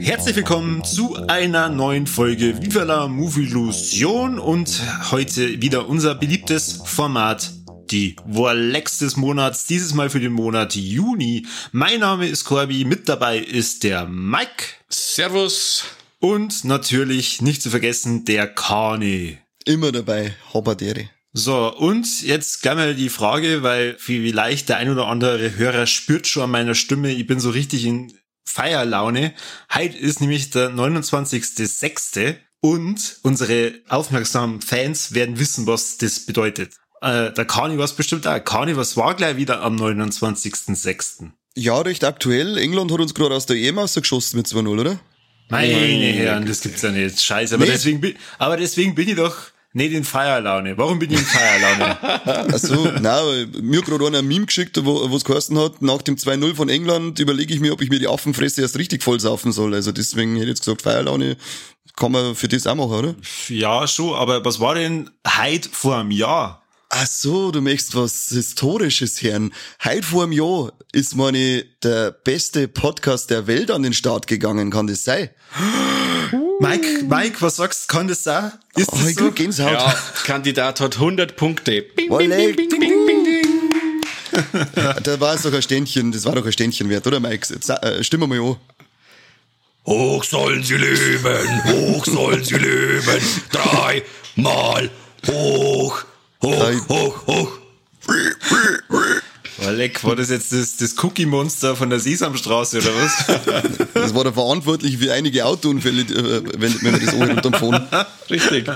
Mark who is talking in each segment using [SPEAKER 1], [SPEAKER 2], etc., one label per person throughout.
[SPEAKER 1] Herzlich willkommen zu einer neuen Folge Viva la Movilusion und heute wieder unser beliebtes Format, die Vorlex des Monats, dieses Mal für den Monat Juni. Mein Name ist Corby, mit dabei ist der Mike.
[SPEAKER 2] Servus.
[SPEAKER 1] Und natürlich nicht zu vergessen der Kani.
[SPEAKER 3] Immer dabei, Hobadere.
[SPEAKER 1] So, und jetzt gleich mal die Frage, weil vielleicht der ein oder andere Hörer spürt schon an meiner Stimme, ich bin so richtig in Feierlaune. Heute ist nämlich der 29.06. und unsere aufmerksamen Fans werden wissen, was das bedeutet. Äh, der Kani was bestimmt auch. Kani, was war gleich wieder am 29.06.?
[SPEAKER 3] Ja, recht aktuell. England hat uns gerade aus der EM ausgeschossen mit 2-0, oder?
[SPEAKER 1] Meine Herren, das gibt's ja nicht. Scheiße. Aber,
[SPEAKER 3] Nee.
[SPEAKER 1] deswegen, bin- aber deswegen bin ich doch nicht in Feierlaune. Warum bin ich in Feierlaune?
[SPEAKER 3] Ach so, nein, mir hat gerade einer ein Meme geschickt, wo es geheißen hat, nach dem 2-0 von England überlege ich mir, ob ich mir die Affenfresse erst richtig voll saufen soll. Also deswegen hätte ich jetzt gesagt, Feierlaune kann man für das auch machen, oder?
[SPEAKER 1] ja, schon, aber was war denn heute vor einem Jahr?
[SPEAKER 3] Ach so, du möchtest was Historisches hören. Heute vor einem Jahr ist, meine, der beste Podcast der Welt an den Start gegangen, kann das sein?
[SPEAKER 1] Mike, Mike, was sagst du? Kann das sein? Ist
[SPEAKER 3] Oh,
[SPEAKER 1] das
[SPEAKER 3] ich
[SPEAKER 1] so?
[SPEAKER 3] Gänsehaut.
[SPEAKER 2] Ja, Kandidat hat 100 Punkte. Bing, bing, bing, bing, bing, bing, ding.
[SPEAKER 3] Da war es doch ein Ständchen, das war doch ein Ständchen wert, oder Mike? Jetzt, äh, stimmen wir mal an.
[SPEAKER 2] Hoch sollen sie leben, hoch sollen sie leben. Dreimal hoch, hoch, hoch, hoch.
[SPEAKER 1] Oh, leck, war das jetzt das, das Cookie-Monster von der Sesamstraße oder was?
[SPEAKER 3] Das war der verantwortlich für einige Autounfälle, äh, wenn, wenn man das anhört unterm Phone.
[SPEAKER 2] Richtig.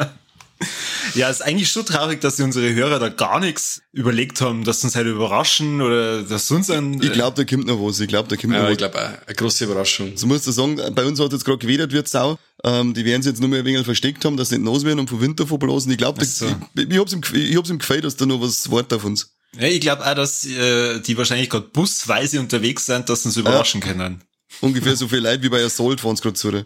[SPEAKER 1] Ja, ist eigentlich schon traurig, dass unsere Hörer da gar nichts überlegt haben, dass sie uns halt überraschen oder dass sie uns ein...
[SPEAKER 3] Ich glaube, da kommt noch was. Ich glaube, da kommt noch
[SPEAKER 2] Ja,
[SPEAKER 3] was.
[SPEAKER 2] ich glaube, eine große Überraschung.
[SPEAKER 3] So musst du sagen, bei uns hat jetzt gerade gewedert wird Sau. Ähm, die werden sie jetzt nur mehr ein wenig versteckt haben, dass sie nicht nass werden und vom Winter verblasen. Ich glaube,
[SPEAKER 1] so.
[SPEAKER 3] ich, ich, hab's im, Gef- ich hab's im Gefühl, dass da noch was Wort auf uns.
[SPEAKER 1] Ja, ich glaube auch, dass äh, die wahrscheinlich gerade busweise unterwegs sind, dass sie uns überraschen können.
[SPEAKER 3] Ungefähr so viel Leid wie bei Assault fahren sie gerade zu.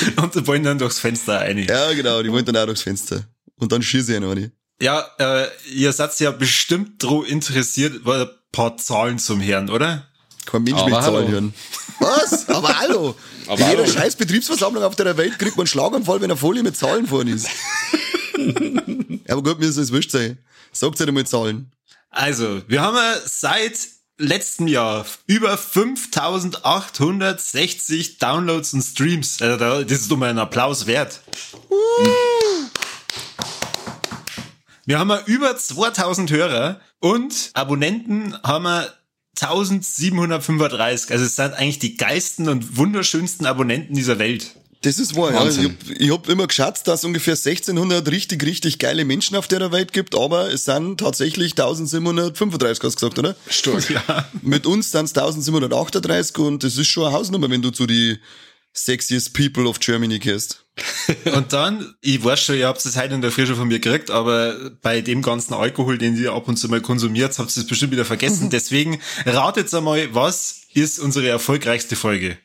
[SPEAKER 1] Und sie wollen dann durchs Fenster rein.
[SPEAKER 3] Ja, genau, die wollen dann auch durchs Fenster. Und dann schieße ich noch eine.
[SPEAKER 1] Ja, äh, ihr seid ja bestimmt dro interessiert, weil ein paar Zahlen zum Hören, oder?
[SPEAKER 3] Kein Mensch
[SPEAKER 2] Aber
[SPEAKER 3] Zahlen
[SPEAKER 2] hallo.
[SPEAKER 3] hören. Was? Aber hallo!
[SPEAKER 2] Aber
[SPEAKER 3] In jeder
[SPEAKER 2] hallo.
[SPEAKER 3] scheiß Betriebsversammlung auf der Welt kriegt man einen Schlaganfall, wenn eine Folie mit Zahlen vorne ist. Aber gut, mir ist es wurscht sein. Sagt halt einmal Zahlen.
[SPEAKER 1] Also, wir haben ja seit letztem Jahr über 5860 Downloads und Streams. Also da- das ist doch mal ein Applaus wert. Wir haben ja über 2000 Hörer und Abonnenten haben wir 1735. Also es sind eigentlich die geilsten und wunderschönsten Abonnenten dieser Welt.
[SPEAKER 3] Das ist wahr, ja. Ich
[SPEAKER 2] Wahnsinn.
[SPEAKER 3] hab, ich hab immer geschätzt, dass es ungefähr 1600 richtig, richtig geile Menschen auf der Welt gibt, aber es sind tatsächlich 1735, hast du gesagt, oder?
[SPEAKER 2] Stark.
[SPEAKER 1] Ja.
[SPEAKER 3] Mit uns sind es 1738 und das ist schon eine Hausnummer, wenn du zu die sexiest people of Germany gehst.
[SPEAKER 1] Und dann, ich weiß schon, ihr habt es heute in der Früh schon von mir gekriegt, aber bei dem ganzen Alkohol, den ihr ab und zu mal konsumiert, habt ihr es bestimmt wieder vergessen. Deswegen ratet einmal, was ist unsere erfolgreichste Folge?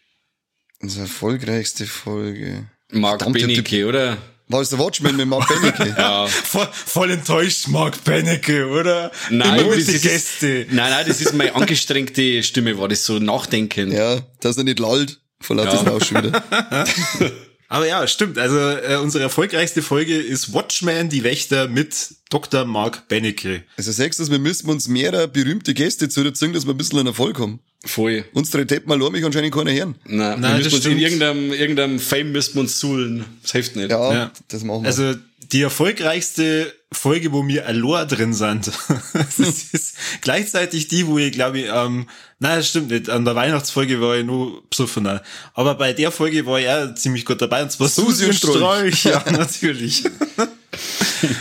[SPEAKER 3] Unsere erfolgreichste Folge.
[SPEAKER 2] Mark
[SPEAKER 3] Verdammt,
[SPEAKER 2] Benecke, oder?
[SPEAKER 3] War es der Watchman mit Mark Benecke?
[SPEAKER 2] Ja.
[SPEAKER 1] Voll, voll enttäuscht, Mark Benecke, oder?
[SPEAKER 2] Nein,
[SPEAKER 1] Immer mit
[SPEAKER 2] das
[SPEAKER 1] den
[SPEAKER 2] ist,
[SPEAKER 1] Gäste.
[SPEAKER 2] nein, nein, das ist meine angestrengte Stimme, war das so nachdenken.
[SPEAKER 3] ja, dass er nicht lallt. Vor lauter
[SPEAKER 2] Ja.
[SPEAKER 3] Rausch wieder.
[SPEAKER 1] Aber ja, stimmt. Also äh, unsere erfolgreichste Folge ist Watchmen, die Wächter mit Dr. Mark Benecke.
[SPEAKER 3] Also sagst du, wir müssen uns mehrere berühmte Gäste zuziehen, dass wir ein bisschen einen Erfolg haben.
[SPEAKER 2] Voll.
[SPEAKER 3] Unsere Deppen allein mich anscheinend keiner hören.
[SPEAKER 2] Nein,
[SPEAKER 1] Nein,
[SPEAKER 2] wir
[SPEAKER 1] das
[SPEAKER 2] uns in
[SPEAKER 1] stimmt.
[SPEAKER 2] irgendeinem, irgendeinem Fame müssen wir uns suhlen. Das hilft nicht.
[SPEAKER 3] Ja,
[SPEAKER 1] Ja.
[SPEAKER 3] das machen wir.
[SPEAKER 1] Also die erfolgreichste Folge, wo mir Alor drin sind, das ist gleichzeitig die, wo ich glaube ich, ähm, nein, das stimmt nicht, an der Weihnachtsfolge war ich nur besoffener. Aber bei der Folge war ich auch ziemlich gut dabei, und zwar
[SPEAKER 3] Susi und
[SPEAKER 1] und
[SPEAKER 3] Strolch.
[SPEAKER 1] Strolch. Ja, natürlich.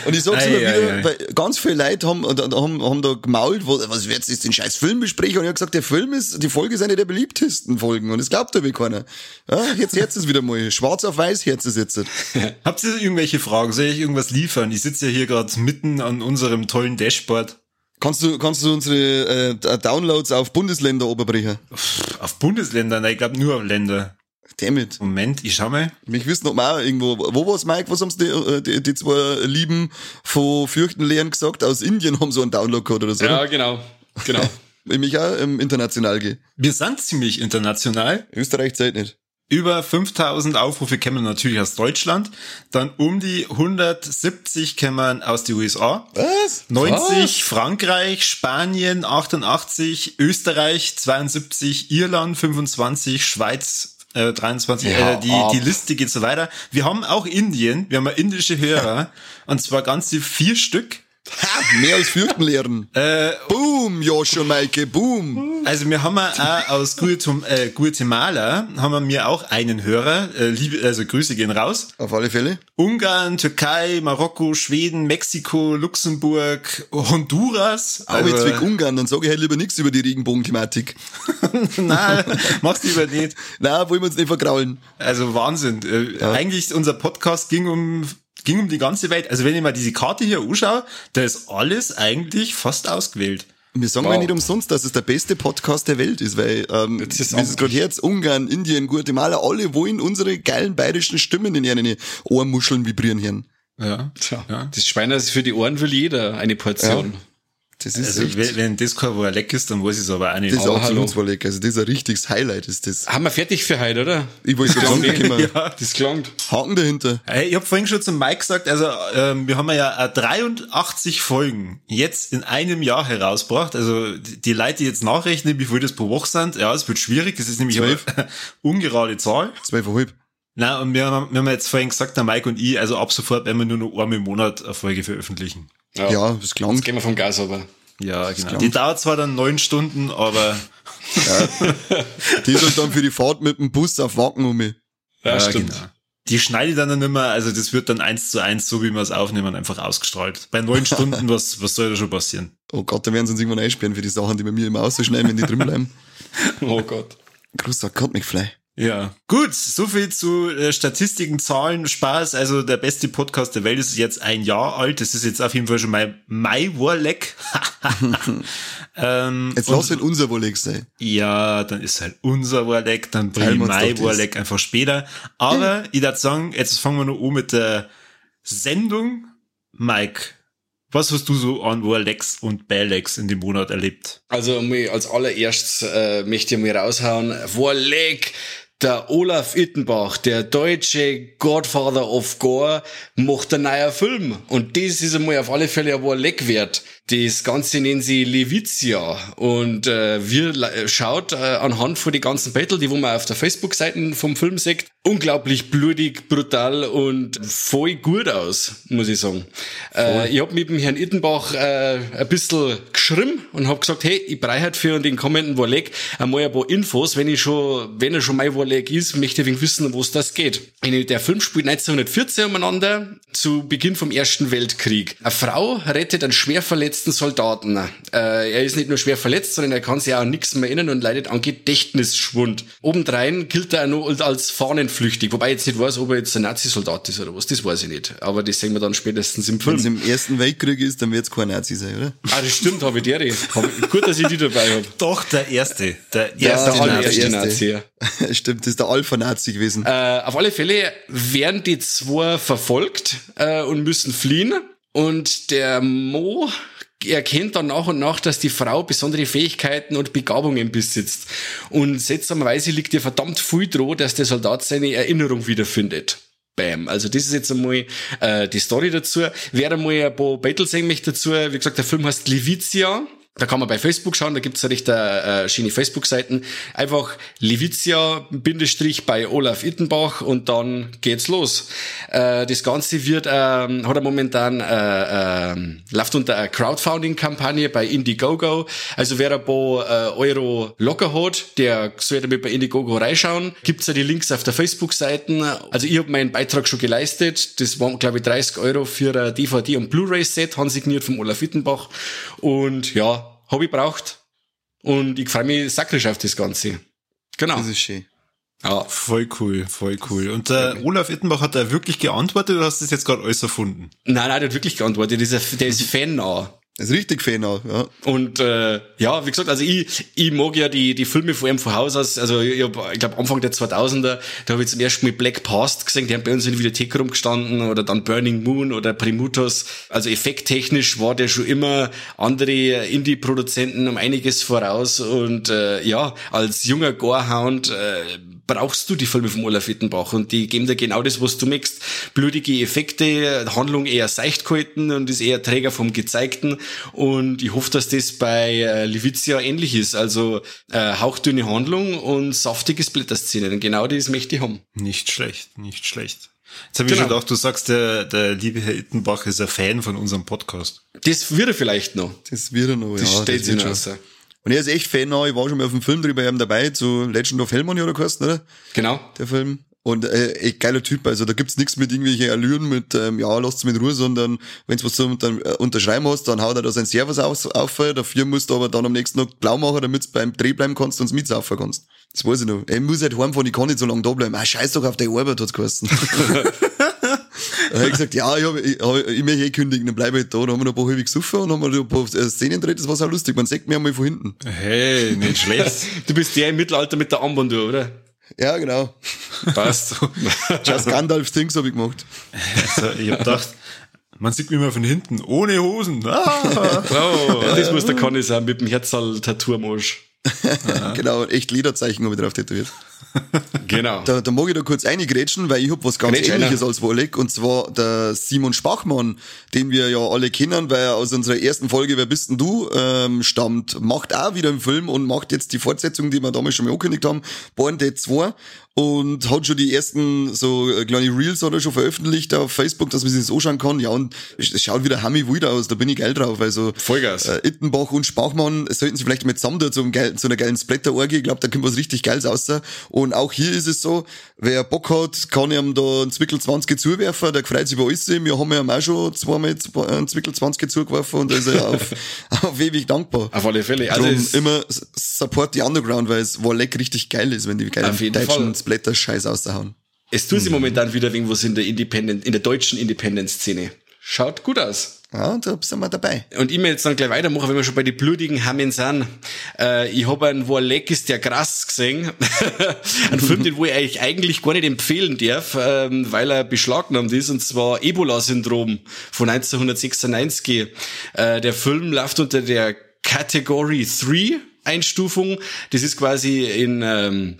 [SPEAKER 3] Und ich sag's
[SPEAKER 1] Ei,
[SPEAKER 3] immer
[SPEAKER 1] ei,
[SPEAKER 3] wieder,
[SPEAKER 1] ei.
[SPEAKER 3] weil ganz viele Leute haben, haben, haben da gemault, was wird's jetzt den scheiß Film besprechen? Und ich hab gesagt, der Film ist, die Folge ist eine der beliebtesten Folgen. Und das glaubt aber keiner. Ja, jetzt, jetzt ist wieder mal schwarz auf weiß, jetzt ist jetzt.
[SPEAKER 1] Habt ihr irgendwelche Fragen? Soll ich irgendwas liefern? Ich sitze ja hier gerade mitten an unserem tollen Dashboard.
[SPEAKER 3] Kannst du, kannst du unsere äh, Downloads auf Bundesländer oberbrechen?
[SPEAKER 1] Auf Bundesländer, nein, ich glaube nur auf Länder.
[SPEAKER 3] Damit.
[SPEAKER 1] Moment, ich schau mal.
[SPEAKER 3] Mich wissen noch mal irgendwo, wo war's, Mike? Was haben die, äh, die, die zwei Lieben von Fürchtenlehren gesagt? Aus Indien haben so einen Download gehabt oder so.
[SPEAKER 2] Ja,
[SPEAKER 3] oder?
[SPEAKER 2] genau. Genau.
[SPEAKER 3] Ich mich auch ähm, international gehe.
[SPEAKER 1] Wir sind ziemlich international.
[SPEAKER 3] Österreich zählt nicht.
[SPEAKER 1] Über 5000 Aufrufe kämen natürlich aus Deutschland. Dann um die 170 kämen aus den USA.
[SPEAKER 3] Was?
[SPEAKER 1] 90 Frankreich, Spanien 88, Österreich 72, Irland 25, Schweiz äh, 23.
[SPEAKER 2] Ja,
[SPEAKER 1] äh, die,
[SPEAKER 2] ab.
[SPEAKER 1] die Liste geht so weiter. Wir haben auch Indien, wir haben indische Hörer und zwar ganze vier Stück.
[SPEAKER 3] Ha, mehr als Fürchtenlehren.
[SPEAKER 1] Äh,
[SPEAKER 3] Boom, Josh und Maike, boom.
[SPEAKER 1] also wir haben auch aus äh, Guatemala haben wir mir auch einen Hörer, äh, liebe, also Grüße gehen raus.
[SPEAKER 3] Auf alle Fälle.
[SPEAKER 1] Ungarn, Türkei, Marokko, Schweden, Mexiko, Luxemburg, Honduras.
[SPEAKER 3] Aber jetzt
[SPEAKER 1] Also-
[SPEAKER 3] weg Ungarn, dann sage ich halt lieber nichts über die Regenbogen-Thematik.
[SPEAKER 1] Nein, mach's lieber nicht.
[SPEAKER 3] Na, wollen wir uns nicht vergraulen.
[SPEAKER 1] Also Wahnsinn. Äh, Eigentlich unser Podcast ging um ging um die ganze Welt. Also wenn ich mal diese Karte hier anschaue, da ist alles eigentlich fast ausgewählt.
[SPEAKER 3] Wir sagen
[SPEAKER 2] Wow.
[SPEAKER 3] ja nicht umsonst, dass es der beste Podcast der Welt ist, weil, ähm,
[SPEAKER 2] Jetzt ist
[SPEAKER 3] es gerade jetzt, Ungarn, Indien, Guatemala, alle wollen unsere geilen bayerischen Stimmen in ihren Ohrmuscheln vibrieren hören.
[SPEAKER 1] Ja.
[SPEAKER 2] Tja,
[SPEAKER 1] Ja.
[SPEAKER 2] das Schwein ist für die Ohren will jeder eine Portion.
[SPEAKER 3] Das ist
[SPEAKER 1] Also
[SPEAKER 3] echt,
[SPEAKER 1] wenn, wenn das kein leck ist, dann weiß ich es aber auch nicht.
[SPEAKER 3] das ist
[SPEAKER 2] Aber hallo.
[SPEAKER 3] absolut zwar lecker. Also das ist ein richtiges Highlight, ist das.
[SPEAKER 2] Haben wir fertig für heute, oder?
[SPEAKER 3] Ich wollte gerade sagen,
[SPEAKER 1] ja.
[SPEAKER 2] Das klangt.
[SPEAKER 3] Haken dahinter.
[SPEAKER 1] Hey, ich habe vorhin schon zum Mike gesagt, also ähm, wir haben ja äh, 83 Folgen jetzt in einem Jahr herausgebracht. Also die, Leute, die jetzt nachrechnen, wie viel das pro Woche sind, ja, es wird schwierig. Es ist nämlich eine ungerade Zahl.
[SPEAKER 3] Zwölfeinhalb.
[SPEAKER 1] Na und wir haben, wir haben jetzt vorhin gesagt, der Mike und ich, also ab sofort werden wir nur noch einmal im Monat eine Folge veröffentlichen.
[SPEAKER 3] Ja, das klang.
[SPEAKER 2] Jetzt gehen wir vom Gas aber.
[SPEAKER 1] Ja, genau. Die dauert zwar dann neun Stunden, aber
[SPEAKER 3] Die ist dann für die Fahrt mit dem Bus auf Wacken um mich.
[SPEAKER 2] Ja,
[SPEAKER 1] ja,
[SPEAKER 2] stimmt.
[SPEAKER 1] genau. Die schneide ich dann nicht mehr, also das wird dann eins zu eins, so wie wir es aufnehmen, einfach ausgestrahlt. Bei neun Stunden, was, was soll da schon passieren?
[SPEAKER 3] Oh Gott, da werden sie uns irgendwann einsperren für die Sachen, die bei mir immer ausschneiden, wenn die drin bleiben.
[SPEAKER 2] Oh Gott.
[SPEAKER 3] Großer Gott, McFly.
[SPEAKER 1] Ja. Gut, so viel zu äh, Statistiken, Zahlen, Spaß. Also der beste Podcast der Welt ist jetzt ein Jahr alt. Das ist jetzt auf jeden Fall schon mein My Warleck. ähm,
[SPEAKER 3] Jetzt lass halt unser Wohl sein.
[SPEAKER 1] Ja, dann ist halt unser Warleck, dann bring
[SPEAKER 3] Teilen
[SPEAKER 1] ich mein. Warleck einfach später. Aber ich würde sagen, jetzt fangen wir noch an mit der Sendung. Mike, was hast du so an Warlecks und Bailecks in dem Monat erlebt?
[SPEAKER 2] Also als allererstes äh, möchte ich mal raushauen, Warleck, der Olaf Ittenbach, der deutsche Godfather of Gore, macht einen neuen Film. Und das ist einmal auf alle Fälle ein Warleck wert. Das Ganze nennen sie Levizia. Und äh, wir le- schaut äh, anhand von den ganzen Battle, die wo man auf der Facebook-Seite vom Film sieht, unglaublich blutig, brutal und voll gut aus, muss ich sagen. Äh, ich hab mit dem Herrn Ittenbach äh, ein bisschen geschrieben und hab gesagt, hey, ich brauche halt für den kommenden Warleck einmal ein paar Infos, wenn ich schon, wenn er schon mein Warleck ist, möchte ich wissen, wo es das geht. Der Film spielt 1914 umeinander, zu Beginn vom Ersten Weltkrieg. Eine Frau rettet einen schwer verletzten Soldaten. Äh, er ist nicht nur schwer verletzt, sondern er kann sich auch an nichts mehr erinnern und leidet an Gedächtnisschwund. Obendrein gilt er auch noch als fahnenflüchtig, wobei ich jetzt nicht weiß, ob er jetzt ein Nazi-Soldat ist oder was, das weiß ich nicht. Aber das sehen wir dann spätestens im
[SPEAKER 3] Wenn es
[SPEAKER 2] Film.
[SPEAKER 3] im Ersten Weltkrieg ist, dann wird es kein Nazi sein, oder?
[SPEAKER 2] Ah, das stimmt, habe ich der. Hab ich, gut, dass ich die dabei habe.
[SPEAKER 1] Doch, der erste. Der
[SPEAKER 3] Ja,
[SPEAKER 1] erste.
[SPEAKER 2] Der
[SPEAKER 3] Nazi.
[SPEAKER 2] allererste
[SPEAKER 3] der
[SPEAKER 2] Nazi.
[SPEAKER 3] erste.
[SPEAKER 2] ja.
[SPEAKER 3] Stimmt, das ist der Alpha-Nazi gewesen.
[SPEAKER 2] Äh, auf alle Fälle werden die zwei verfolgt äh, und müssen fliehen. Und der Mo erkennt dann nach und nach, dass die Frau besondere Fähigkeiten und Begabungen besitzt. Und seltsamerweise liegt ihr verdammt viel droh, dass der Soldat seine Erinnerung wiederfindet. Bam. Also das ist jetzt einmal äh, die Story dazu. Wer einmal ein paar Battle sehen möchte dazu, wie gesagt, der Film heißt Levizia. Da kann man bei Facebook schauen, da gibt's ja recht äh, schöne Facebook-Seiten. Einfach Levizia Bindestrich bei Olaf Ittenbach und dann geht's los. Äh, das Ganze wird, ähm, hat er momentan, äh, äh, läuft unter einer Crowdfunding-Kampagne bei Indiegogo. Also wer ein paar äh, Euro locker hat, der sollte mit bei Indiegogo reinschauen. Gibt's ja die Links auf der Facebook-Seiten. Also ich habe meinen Beitrag schon geleistet. Das waren, glaube ich, 30 Euro für ein DVD- und Blu-ray-Set, handsigniert vom Olaf Ittenbach. Und ja, habe ich braucht. Und ich freue mich sakrisch auf das Ganze. Genau.
[SPEAKER 3] Das ist schön.
[SPEAKER 1] Ja. Voll cool, voll cool. Und der äh, Olaf Ittenbach hat da wirklich geantwortet oder hast du das jetzt gerade alles erfunden?
[SPEAKER 2] Nein, nein, der hat wirklich geantwortet. Der ist, der ist Fan nah.
[SPEAKER 3] Ist richtig Fan auch, ja.
[SPEAKER 2] Und äh, ja, wie gesagt, also ich, ich mag ja die, die Filme vor allem von Haus aus. Also ich, hab, ich glaube Anfang der 2000er, da habe ich zum ersten Mal Black Past gesehen, die haben bei uns in der Videothek rumgestanden oder dann Burning Moon oder Primutos. Also effekttechnisch war der schon immer andere Indie-Produzenten um einiges voraus und äh, ja, als junger Gorehound äh, brauchst du die Filme von Olaf Wittenbach und die geben dir genau das, was du möchtest. Blutige Effekte, Handlung eher seicht gehalten und ist eher Träger vom Gezeigten und ich hoffe, dass das bei äh, Levizia ähnlich ist. Also äh, hauchdünne Handlung und saftige Splitterszenen. Genau das möchte ich haben.
[SPEAKER 1] Nicht schlecht, nicht schlecht. Jetzt habe ich genau. schon gedacht, du sagst, der, der liebe Herr Ittenbach ist ein Fan von unserem Podcast.
[SPEAKER 2] Das wird er vielleicht noch.
[SPEAKER 3] Das wird er noch,
[SPEAKER 2] das ja. Steht das steht sich
[SPEAKER 3] und er ist echt Fan, ich war schon mal auf dem Film drüber dabei, zu Legend of Hellmony oder geheißen, oder?
[SPEAKER 2] Genau.
[SPEAKER 3] Der Film. Und äh, echt geiler Typ, also da gibt's nichts mit irgendwelchen Allüren, mit ähm, ja, lasst's mit Ruhe, sondern wenn's was zum dann, äh, unterschreiben hast, dann haut er da sein Servus auf, auf dafür musst du aber dann am nächsten Tag blau machen, damit's beim Dreh bleiben kannst und mitsaufen kannst. Das weiß ich noch. Er muss halt heimfahren, ich kann nicht so lange da bleiben. Ah, scheiß doch auf die Arbeit, hat's geheißen. dann hab ich gesagt, ja, ich, hab, ich, hab, ich möchte eh kündigen, dann bleib ich halt da. Dann haben wir noch ein paar halbe gesoffen und haben wir noch ein paar äh, Szenen gedreht, das war so lustig. Man sagt mir einmal von hinten.
[SPEAKER 1] Hey, nicht schlecht.
[SPEAKER 2] du bist der im Mittelalter mit der Armbanduhr, oder?
[SPEAKER 3] Ja, genau.
[SPEAKER 1] Passt.
[SPEAKER 3] Just Gandalfs Dings habe ich gemacht.
[SPEAKER 1] Also, ich hab gedacht, man sieht mich immer von hinten, ohne Hosen. Ah.
[SPEAKER 2] Oh, das muss der Conny sein, mit dem Herzal-Tattoo am Arsch.
[SPEAKER 3] genau, echt Lederzeichen habe ich drauf tätowiert.
[SPEAKER 2] Genau.
[SPEAKER 3] Da, da mag ich da kurz eingrätschen, weil ich hab was ganz Grätsch ähnliches einer. als Wolek und zwar der Simon Spachmann, den wir ja alle kennen, weil er aus unserer ersten Folge Wer bist denn du ähm, stammt, macht auch wieder einen Film und macht jetzt die Fortsetzung, die wir damals schon mal angekündigt haben, Born Dead 2 und hat schon die ersten so äh, kleine Reels oder schon veröffentlicht auf Facebook, dass man sich das anschauen kann. Ja, und es schaut wieder hammy wild aus, da bin ich geil drauf. Also
[SPEAKER 2] Vollgas.
[SPEAKER 3] Äh, Ittenbach und Spachmann sollten sie vielleicht mit zusammen da zu, einem zu einer geilen Splatter-Orgie. Ich glaube, da kommt was richtig Geiles raus. Und auch hier ist es so, wer Bock hat, kann ihm da ein Zwickel 20 zuwerfen, der freut sich über alles. Wir haben ja auch schon zweimal ein Zwickel 20 zugeworfen und da ist er auf, auf ewig dankbar.
[SPEAKER 2] Auf alle Fälle.
[SPEAKER 3] Also immer support die Underground, weil es Warleck richtig geil ist, wenn die geilen deutschen Splatter-Scheiß auszuhauen.
[SPEAKER 2] Es tut sich mhm. momentan wieder irgendwas in der Independent, in der deutschen Independent-Szene. Schaut gut aus.
[SPEAKER 3] Ja, da sind wir dabei.
[SPEAKER 2] Und ich will jetzt dann gleich weitermachen, wenn wir schon bei den blutigen Hammen sind. Äh, ich habe einen Warleck ist der krass gesehen. einen Film, den wo ich eigentlich, eigentlich gar nicht empfehlen darf, ähm, weil er beschlagnahmt ist, und zwar Ebola-Syndrom von 1996. Äh, der Film läuft unter der Category 3 Einstufung. Das ist quasi in... Ähm,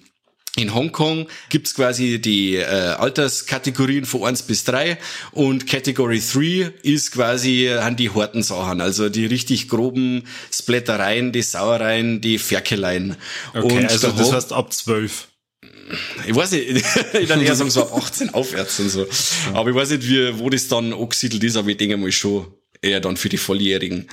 [SPEAKER 2] in Hongkong gibt's quasi die äh, Alterskategorien von eins bis drei und Category 3 ist quasi äh, an die harten Sachen, also die richtig groben Splattereien, die Sauereien, die Ferkeleien.
[SPEAKER 1] Okay, und also das heißt ab zwölf.
[SPEAKER 2] Ich weiß nicht, ich dann eher sagen so ab 18 aufwärts und so. Aber ich weiß nicht, wie, wo das dann angesiedelt ist, aber ich denke mal schon eher dann für die Volljährigen.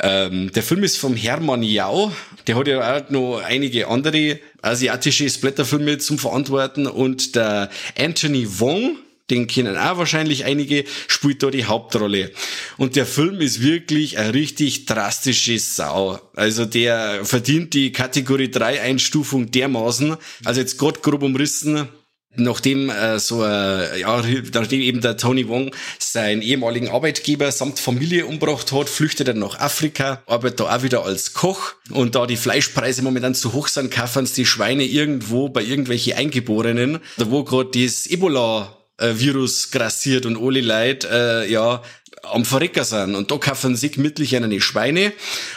[SPEAKER 2] Ähm, der Film ist vom Hermann Yao. Der hat ja auch noch einige andere asiatische Splatterfilme zum Verantworten und der Anthony Wong, den kennen auch wahrscheinlich einige, spielt da die Hauptrolle. Und der Film ist wirklich eine richtig drastische Sau. Also der verdient die Kategorie 3 Einstufung dermaßen. Also jetzt Gott grob umrissen, nachdem äh, so äh, ja nachdem eben der Tony Wong seinen ehemaligen Arbeitgeber samt Familie umgebracht hat, flüchtet er nach Afrika, arbeitet da auch wieder als Koch. Und da die Fleischpreise momentan zu hoch sind, kaufen die Schweine irgendwo bei irgendwelchen Eingeborenen, da wo gerade das Ebola äh, Virus grassiert und alle Leute, äh, ja, am Verrecker sind. Und da kaufen sie gemütlich eine Schweine.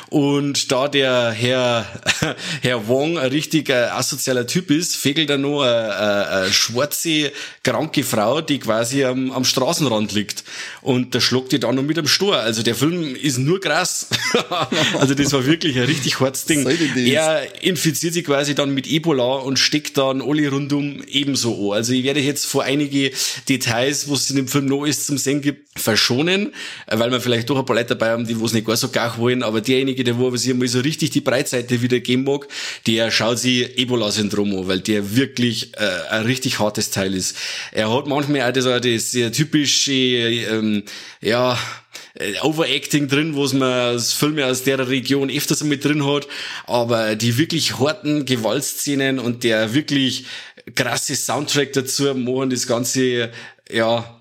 [SPEAKER 2] Und da der Herr, Herr Wong ein richtig äh, asozialer Typ ist, fegelt er noch eine, eine, eine schwarze, kranke Frau, die quasi am, am Straßenrand liegt. Und der schluckt die dann noch mit am Stor. Also der Film ist nur krass. also das war wirklich ein richtig hartes Ding. Er infiziert sich quasi dann mit Ebola und steckt dann alle rundum ebenso an. Also ich werde jetzt vor einige Details, was es in dem Film noch ist zum Sehen gibt, verschonen, weil wir vielleicht doch ein paar Leute dabei haben, die es nicht gar so gar wollen, aber derjenige, der wo sich mal so richtig die Breitseite wieder geben mag, der schaut sich Ebola-Syndrom an, weil der wirklich äh, ein richtig hartes Teil ist. Er hat manchmal auch das, das sehr typische, ähm, ja, äh, Overacting drin, wo man Filme aus der Region öfters mit drin hat, aber die wirklich harten Gewaltszenen und der wirklich krasse Soundtrack dazu machen das Ganze, ja,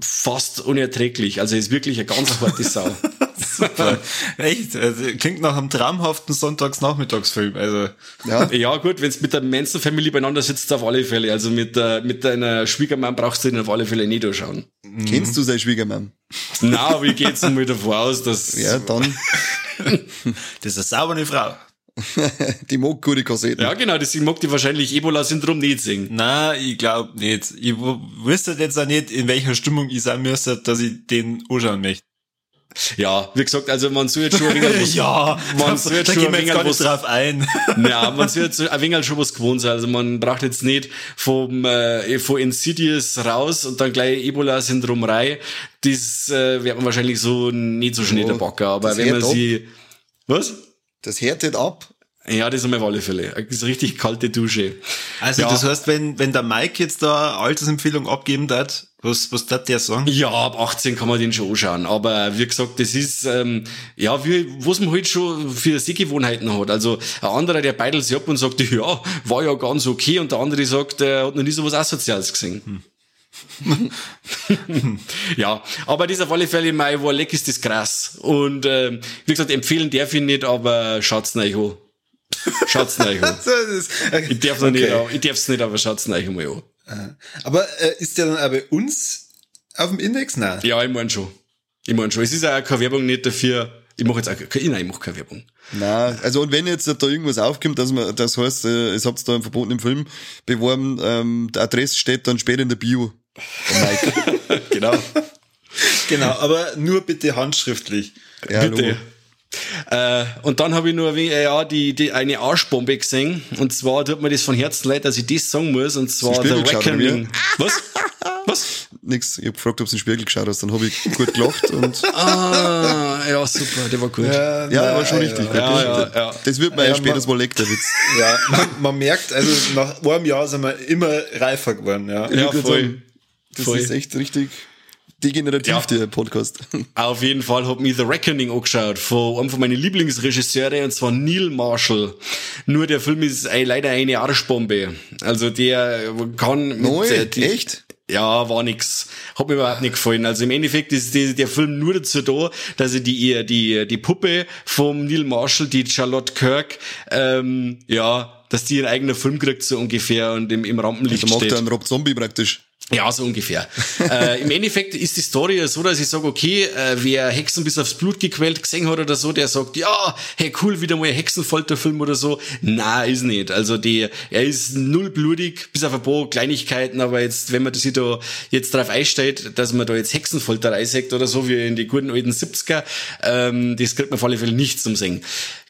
[SPEAKER 2] fast unerträglich. Also ist wirklich eine ganz harte Sau.
[SPEAKER 1] Super. Echt? Also, klingt nach einem traumhaften Sonntagsnachmittagsfilm. Also.
[SPEAKER 2] Ja. ja, gut, wenn es mit der Manson Family beieinander sitzt, auf alle Fälle. Also mit, äh, mit deiner Schwiegermann brauchst du ihn auf alle Fälle nicht anschauen.
[SPEAKER 3] Mhm. Kennst du seine Schwiegermann?
[SPEAKER 2] Na, ich gehe jetzt mal davon aus, dass.
[SPEAKER 3] Ja, dann.
[SPEAKER 1] das ist eine saubere Frau.
[SPEAKER 3] Die mag gute Kassetten.
[SPEAKER 2] Ja, genau, deswegen mag die wahrscheinlich Ebola-Syndrom nicht singen.
[SPEAKER 1] Na, ich glaube nicht. Ich wüsste jetzt auch nicht, in welcher Stimmung ich sein müsste, dass ich den anschauen möchte.
[SPEAKER 2] Ja, wie gesagt, also man soll jetzt schon ein
[SPEAKER 1] wenig was, Ja, man soll jetzt schon ein wenig was drauf ein.
[SPEAKER 2] ja, man soll jetzt ein wenig schon was gewohnt sein. Also man braucht jetzt nicht vom äh, von Insidious raus und dann gleich Ebola-Syndrom rein. Das äh, wird man wahrscheinlich so nicht so schnell oh, der Backer. Aber wenn man sie... Was?
[SPEAKER 3] Das härtet ab.
[SPEAKER 2] Ja, das ist auf alle Fälle. Das ist eine richtig kalte Dusche.
[SPEAKER 1] Also ja. das heißt, wenn, wenn der Mike jetzt da Altersempfehlung abgeben hat, was, was darf der sagen?
[SPEAKER 2] Ja, ab 18 kann man den schon anschauen. Aber wie gesagt, das ist, ähm, ja, wie, was man halt schon für Sehgewohnheiten hat. Also ein anderer, der beidelt sich ab und sagt, ja, war ja ganz okay. Und der andere sagt, er hat noch nie so was Asoziales gesehen. Hm. ja, aber das auf alle Fälle mein Warleck ist das krass. Und äh, wie gesagt, empfehlen darf ich nicht, aber schaut's euch an. Schaut's euch an. Ich darf okay. nicht, ich darf's nicht, aber schaut's euch mal
[SPEAKER 1] an. Aber äh, ist der dann auch bei uns auf dem Index? Nein.
[SPEAKER 2] Ja, ich mein schon. Ich mein schon. Es ist auch keine Werbung nicht dafür. Ich mache jetzt auch keine, nein, ich mache keine Werbung.
[SPEAKER 3] Na, also und wenn jetzt da irgendwas aufkommt, dass man, das heißt, äh, es habt da einen verbotenen Film beworben, ähm, der Adresse steht dann später in der Bio.
[SPEAKER 2] Mike. genau.
[SPEAKER 1] Genau, aber nur bitte handschriftlich.
[SPEAKER 2] Ja, bitte. Äh, und dann habe ich nur äh, ja, die, die, eine Arschbombe gesehen. Und zwar tut mir das von Herzen leid, dass ich das sagen muss. Und zwar The Reckoning.
[SPEAKER 3] Was? Was? Nix. Ich hab gefragt, ob du in den Spiegel geschaut hast. Dann habe ich gut gelacht und.
[SPEAKER 2] ah, ja, super, der war gut.
[SPEAKER 3] Ja, ja war schon richtig. Ja, ja, ja, Das wird mir ja, später mal leck, der Witz.
[SPEAKER 1] Ja, man, man, merkt, also nach einem Jahr sind wir immer reifer geworden. Ja,
[SPEAKER 2] ja voll. Sagen,
[SPEAKER 3] das voll. ist echt richtig degenerativ, ja. der Podcast.
[SPEAKER 2] Auf jeden Fall hat mich The Reckoning angeschaut von einem von meinen Lieblingsregisseure und zwar Neil Marshall. Nur der Film ist ey, leider eine Arschbombe. Also der kann...
[SPEAKER 3] Neu? Mit, äh, Echt?
[SPEAKER 2] Ja, war nix. Hat mir überhaupt nicht gefallen. Also im Endeffekt ist die, der Film nur dazu da, dass er die, die, die Puppe vom Neil Marshall, die Charlotte Kirk, ähm, ja, dass die ihren eigenen Film kriegt, so ungefähr, und im, im Rampenlicht
[SPEAKER 3] also macht er einen Rob Zombie praktisch.
[SPEAKER 2] Ja, so ungefähr. äh, Im Endeffekt ist die Story so, dass ich sage, okay, äh, wer Hexen bis aufs Blut gequält gesehen hat oder so, der sagt, ja, hey, cool, wieder mal ein Hexenfolterfilm oder so. Na, ist nicht. Also die, er ist null blutig, bis auf ein paar Kleinigkeiten, aber jetzt, wenn man sich da jetzt drauf einstellt, dass man da jetzt Hexenfolterei sagt oder so, wie in die guten alten 70er, ähm, das kriegt man auf alle Fälle nicht zum Singen.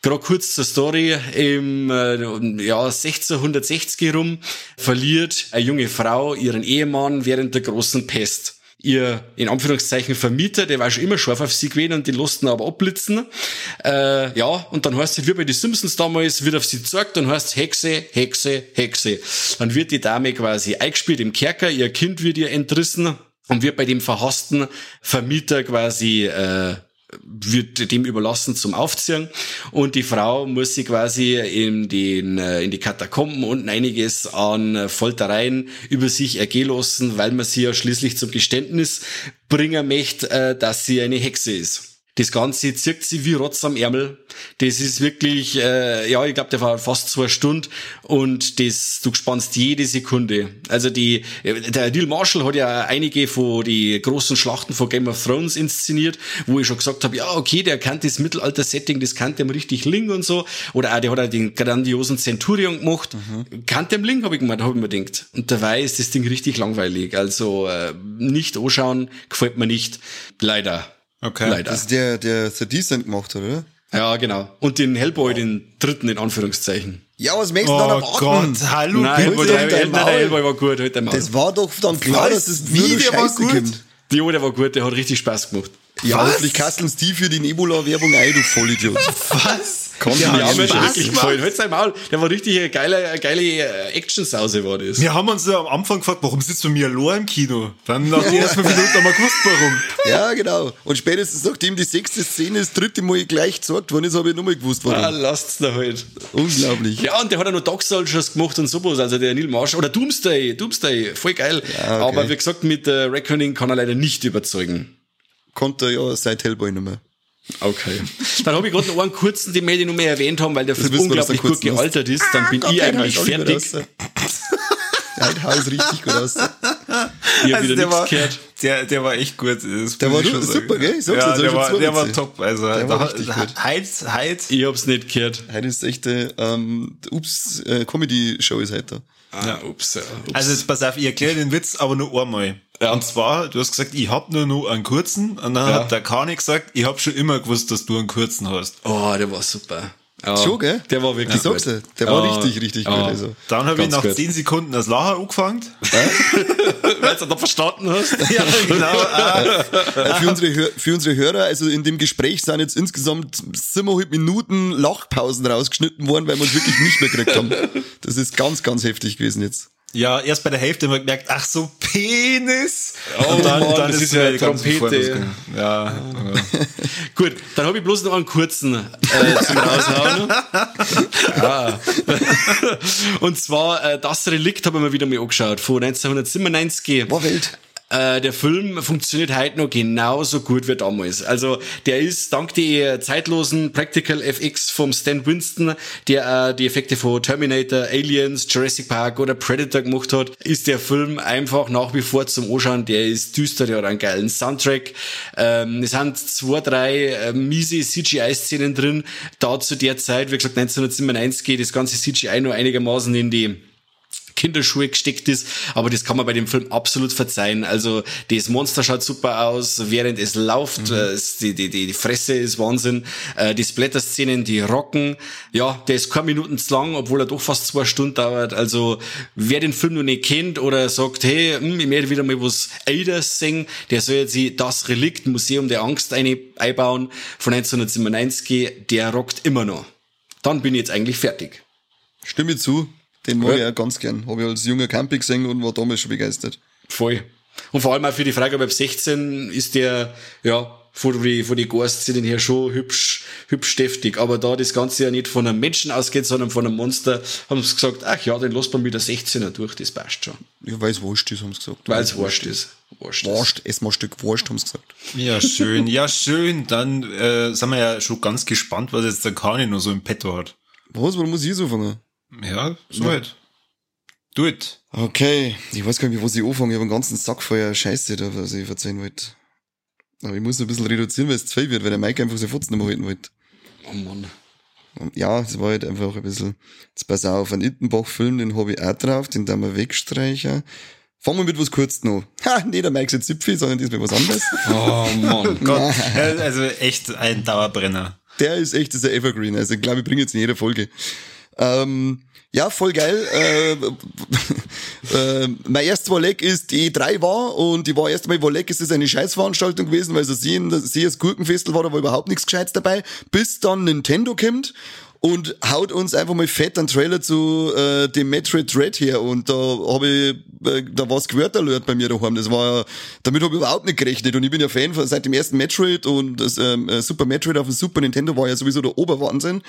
[SPEAKER 2] Gerade kurz zur Story. Im äh, ja, 1660 rum verliert eine junge Frau ihren Ehemann während der großen Pest ihr in Anführungszeichen Vermieter, der war schon immer scharf auf sie gewesen und die losten aber abblitzen. Äh, ja, und dann heißt es, wie bei den Simpsons damals, wird auf sie gezeigt, dann heißt Hexe, Hexe, Hexe. Dann wird die Dame quasi eingespielt im Kerker, ihr Kind wird ihr entrissen und wird bei dem verhassten Vermieter quasi äh, wird dem überlassen zum Aufziehen und die Frau muss sich quasi in, den, äh, in die Katakomben unten einiges an Foltereien über sich ergehen lassen, weil man sie ja schließlich zum Geständnis bringen möchte, äh, dass sie eine Hexe ist. Das Ganze zirkt sie wie Rotz am Ärmel. Das ist wirklich, äh, ja, ich glaube, der war fast zwei Stunden und das, du spannst jede Sekunde. Also die, der Neil Marshall hat ja einige von die großen Schlachten von Game of Thrones inszeniert, wo ich schon gesagt habe, ja, okay, der kennt das Mittelalter-Setting, das kann dem richtig Ling und so. Oder auch, der hat auch den grandiosen Centurion gemacht. Mhm. Kann dem Ling, habe ich gemeint, habe ich mir gedacht. Und dabei ist das Ding richtig langweilig. Also äh, nicht anschauen, gefällt mir nicht. Leider.
[SPEAKER 3] Okay. Leider. Das ist der, der The Decent gemacht hat, oder?
[SPEAKER 2] Ja, genau. Und den Hellboy, den dritten in Anführungszeichen.
[SPEAKER 3] Ja, was möchtest du oh dann
[SPEAKER 1] erwarten? Gott, hallo,
[SPEAKER 2] Nein, Hellboy, der, der, der Hellboy war gut, halt
[SPEAKER 3] Das war doch dann klar, dass es wie, der war gut. Kommt.
[SPEAKER 2] Ja, der war gut, der hat richtig Spaß gemacht.
[SPEAKER 3] Ja, hoffentlich kasteln die für die Nebula-Werbung ein, du Vollidiot.
[SPEAKER 1] Was?
[SPEAKER 2] Kommt ja, mir schon wirklich gefallen. Halt sein Maul. Der war richtig eine geile, eine geile äh, Action-Sause, war das.
[SPEAKER 1] Wir haben uns ja am Anfang gefragt, warum sitzt du mir allein im Kino? Dann nach den ersten fünf Minuten haben wir gewusst, warum.
[SPEAKER 3] Ja, genau. Und spätestens nachdem die sechste Szene das dritte Mal gleich gesagt worden ist, habe ich nochmal gewusst, warum.
[SPEAKER 2] Ah, lasst's da halt.
[SPEAKER 3] Unglaublich.
[SPEAKER 2] Ja, und der hat ja noch Dark Soldiers gemacht und sowas. Also der Neil Marsh. Oder Doomsday. Doomsday. Voll geil. Ja, okay. Aber wie gesagt, mit äh, Reckoning kann er leider nicht überzeugen
[SPEAKER 3] konnte er ja seit Hellboy nicht mehr.
[SPEAKER 2] Okay. Dann habe ich gerade noch einen kurzen, den wir noch mehr erwähnt haben, weil der Film unglaublich gut gealtert ist. Dann bin ah, ich eigentlich fertig.
[SPEAKER 3] Der Haus richtig gut aus. Ich
[SPEAKER 1] habe also wieder nichts gehört. Der, der war echt gut.
[SPEAKER 3] der war super, sagen. gell? Ich sag's
[SPEAKER 1] ja, der, war, der war top. Also, der war richtig gut. Heiz, Heiz.
[SPEAKER 2] Ich hab's nicht gehört.
[SPEAKER 3] Heute ist echte, ähm, Ups, äh, Comedy-Show ist heute.
[SPEAKER 1] Ah, ja, ups, ja, ups. Also jetzt pass auf, ich erkläre den Witz aber nur einmal. Ja. Und zwar, du hast gesagt, ich hab nur noch einen kurzen und dann ja. hat der Kani gesagt, ich hab schon immer gewusst, dass du einen kurzen hast.
[SPEAKER 2] Oh, der war super.
[SPEAKER 3] Ja, Schon, gell?
[SPEAKER 2] Der war wirklich
[SPEAKER 3] ja, gut. Der ja, war richtig, richtig ja. gut. Also.
[SPEAKER 1] Dann habe ich nach gut. 10 Sekunden das Lachen angefangen.
[SPEAKER 2] Weil du da verstanden hast. ja,
[SPEAKER 3] genau. Ah. für, unsere, für unsere Hörer, also in dem Gespräch sind jetzt insgesamt 7,5 Minuten Lachpausen rausgeschnitten worden, weil wir uns wirklich nicht mehr gekriegt haben. Das ist ganz, ganz heftig gewesen jetzt.
[SPEAKER 1] Ja, erst bei der Hälfte haben wir gemerkt, ach so, Penis.
[SPEAKER 2] Oh, und dann, Mann, dann ist, ist ja Trompete.
[SPEAKER 1] Ja. ja.
[SPEAKER 2] Gut, dann habe ich bloß noch einen kurzen äh, zum Raushauen. ah. Und zwar äh, das Relikt habe ich mir wieder mal angeschaut, von 1997.
[SPEAKER 3] War wild.
[SPEAKER 2] Äh, der Film funktioniert heute noch genauso gut wie damals. Also der ist dank der zeitlosen Practical FX vom Stan Winston, der äh, die Effekte von Terminator, Aliens, Jurassic Park oder Predator gemacht hat, ist der Film einfach nach wie vor zum Anschauen. Der ist düster, der hat einen geilen Soundtrack. Ähm, es sind zwei, drei äh, miese CGI-Szenen drin. Da zu der Zeit, wie gesagt 1997, geht das ganze CGI nur einigermaßen in die Kinderschuhe gesteckt ist, aber das kann man bei dem Film absolut verzeihen. Also das Monster schaut super aus, während es läuft, mhm. Äh, die, die, die Fresse ist Wahnsinn, äh, die Splatter-Szenen, die rocken, ja, der ist keine Minuten zu lang, obwohl er doch fast zwei Stunden dauert. Also wer den Film noch nicht kennt oder sagt, hey, hm, ich möchte wieder mal was Älteres singen, der soll jetzt das Relikt Museum der Angst einbauen von 1997, der rockt immer noch. Dann bin ich jetzt eigentlich fertig.
[SPEAKER 3] Stimme zu. Den mag ja. ich auch ganz gern. Habe ich als junger Camping gesehen und war damals schon begeistert.
[SPEAKER 2] Voll. Und vor allem auch für die Frage, ab 16 ist der, ja, von die, von die Gore-Szenen her schon hübsch, hübsch deftig. Aber da das Ganze ja nicht von einem Menschen ausgeht, sondern von einem Monster, haben sie gesagt, ach ja, den lässt man mit der 16er durch, das passt schon.
[SPEAKER 3] Ja, weil es wurscht ist, haben sie gesagt.
[SPEAKER 2] Weil es wurscht ist. Wurscht,
[SPEAKER 3] wurscht ess mal ein Stück Wurst, haben sie gesagt.
[SPEAKER 1] Ja, schön, ja, schön. Dann äh, sind wir ja schon ganz gespannt, was jetzt der Kani noch so im Petto hat.
[SPEAKER 3] Was, warum muss ich so fangen?
[SPEAKER 1] Ja, so ja. halt. Do it.
[SPEAKER 3] Okay, ich weiß gar nicht, wo ich anfange. Ich habe einen ganzen Sack voller Scheiße da, was ich erzählen wollte. Aber ich muss ein bisschen reduzieren, weil es zu viel wird, weil der Mike einfach so Fotzen nicht mehr halten wollte.
[SPEAKER 2] Oh Mann.
[SPEAKER 3] Ja, es war halt einfach ein bisschen, jetzt pass auf, einen Ittenbach-Film, den habe ich auch drauf, den da wir wegstreichen. Fangen wir mit was kurz noch. Ha, nee, der Mike ist jetzt Zipfi, sondern diesmal was anderes.
[SPEAKER 1] Oh Mann, Gott. Also echt ein Dauerbrenner.
[SPEAKER 3] Der ist echt, dieser Evergreen. Also ich glaube, ich bringe jetzt in jeder Folge. Ähm, ja, voll geil. Äh, äh, mein erstes Wolleck ist die E3 war und die war erst mal Wolleck, ist das eine Scheißveranstaltung gewesen, weil so sehen, sie das Gurkenfestel war, da war überhaupt nichts Gescheites dabei, bis dann Nintendo kommt und haut uns einfach mal fett einen Trailer zu äh, dem Metroid Dread her und da habe ich äh, da war's Gewört Alert bei mir daheim. Das war damit habe ich überhaupt nicht gerechnet und ich bin ja Fan von seit dem ersten Metroid und das ähm, äh, Super Metroid auf dem Super Nintendo war ja sowieso der Oberwahnsinn.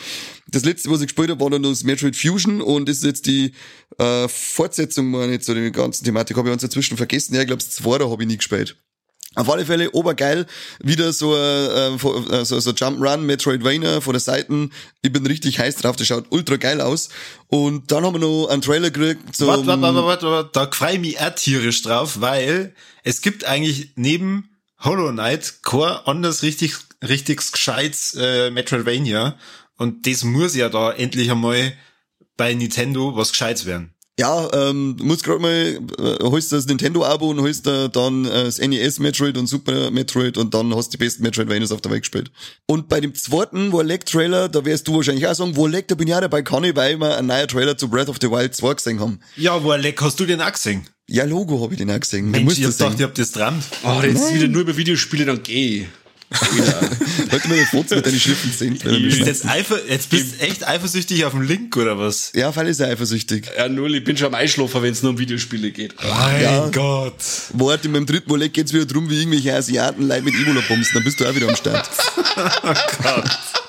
[SPEAKER 3] Das letzte, was ich gespielt habe, war dann das Metroid Fusion und das ist jetzt die äh, Fortsetzung meine ich zu der ganzen Thematik. Habe ich uns dazwischen vergessen. Ja, ich glaube, das zweite habe ich nie gespielt. Auf alle Fälle obergeil. Wieder so äh, äh, so, so Jump Run, Metroidvania von der Seiten. Ich bin richtig heiß drauf. Das schaut ultra geil aus. Und dann haben wir noch einen Trailer gekriegt. Zum
[SPEAKER 1] Warte, warte, warte, warte, warte. Da freue ich mich auch tierisch drauf, weil es gibt eigentlich neben Hollow Knight kein anders richtig, richtig gescheites äh, Metroidvania. Und das muss ja da endlich einmal bei Nintendo was gescheites werden.
[SPEAKER 3] Ja, ähm, du musst gerade mal, äh, holst das Nintendo-Abo und holst da dann äh, das NES Metroid und Super Metroid und dann hast du die besten Metroidvanias auf der Welt gespielt. Und bei dem zweiten Warleg-Trailer, da wirst du wahrscheinlich auch sagen, Warleg, da bin ich auch dabei, kann ich, weil wir einen neuen Trailer zu Breath of the Wild 2 gesehen haben.
[SPEAKER 1] Ja, Warleg, hast du den auch gesehen?
[SPEAKER 3] Ja, Logo habe ich den auch gesehen.
[SPEAKER 1] Mensch, ich hab gedacht, ich hab das dran.
[SPEAKER 2] Oh, jetzt wieder nur über Videospiele, dann geh.
[SPEAKER 3] Heute mal den Fotos mit deinen Schriften sind.
[SPEAKER 1] Du bist jetzt, eifer, jetzt bist echt eifersüchtig auf den Link, oder was?
[SPEAKER 3] Ja, weil ist er eifersüchtig.
[SPEAKER 2] Ja, null, ich bin schon am Einschlafen, wenn es nur um Videospiele geht.
[SPEAKER 1] Mein
[SPEAKER 3] Ja.
[SPEAKER 1] Gott.
[SPEAKER 3] Warte, in meinem dritten Molek geht's wieder drum, wie irgendwelche Asiaten Leute mit Ebola bumsen. Dann bist du auch wieder am Start. Ekelhaft,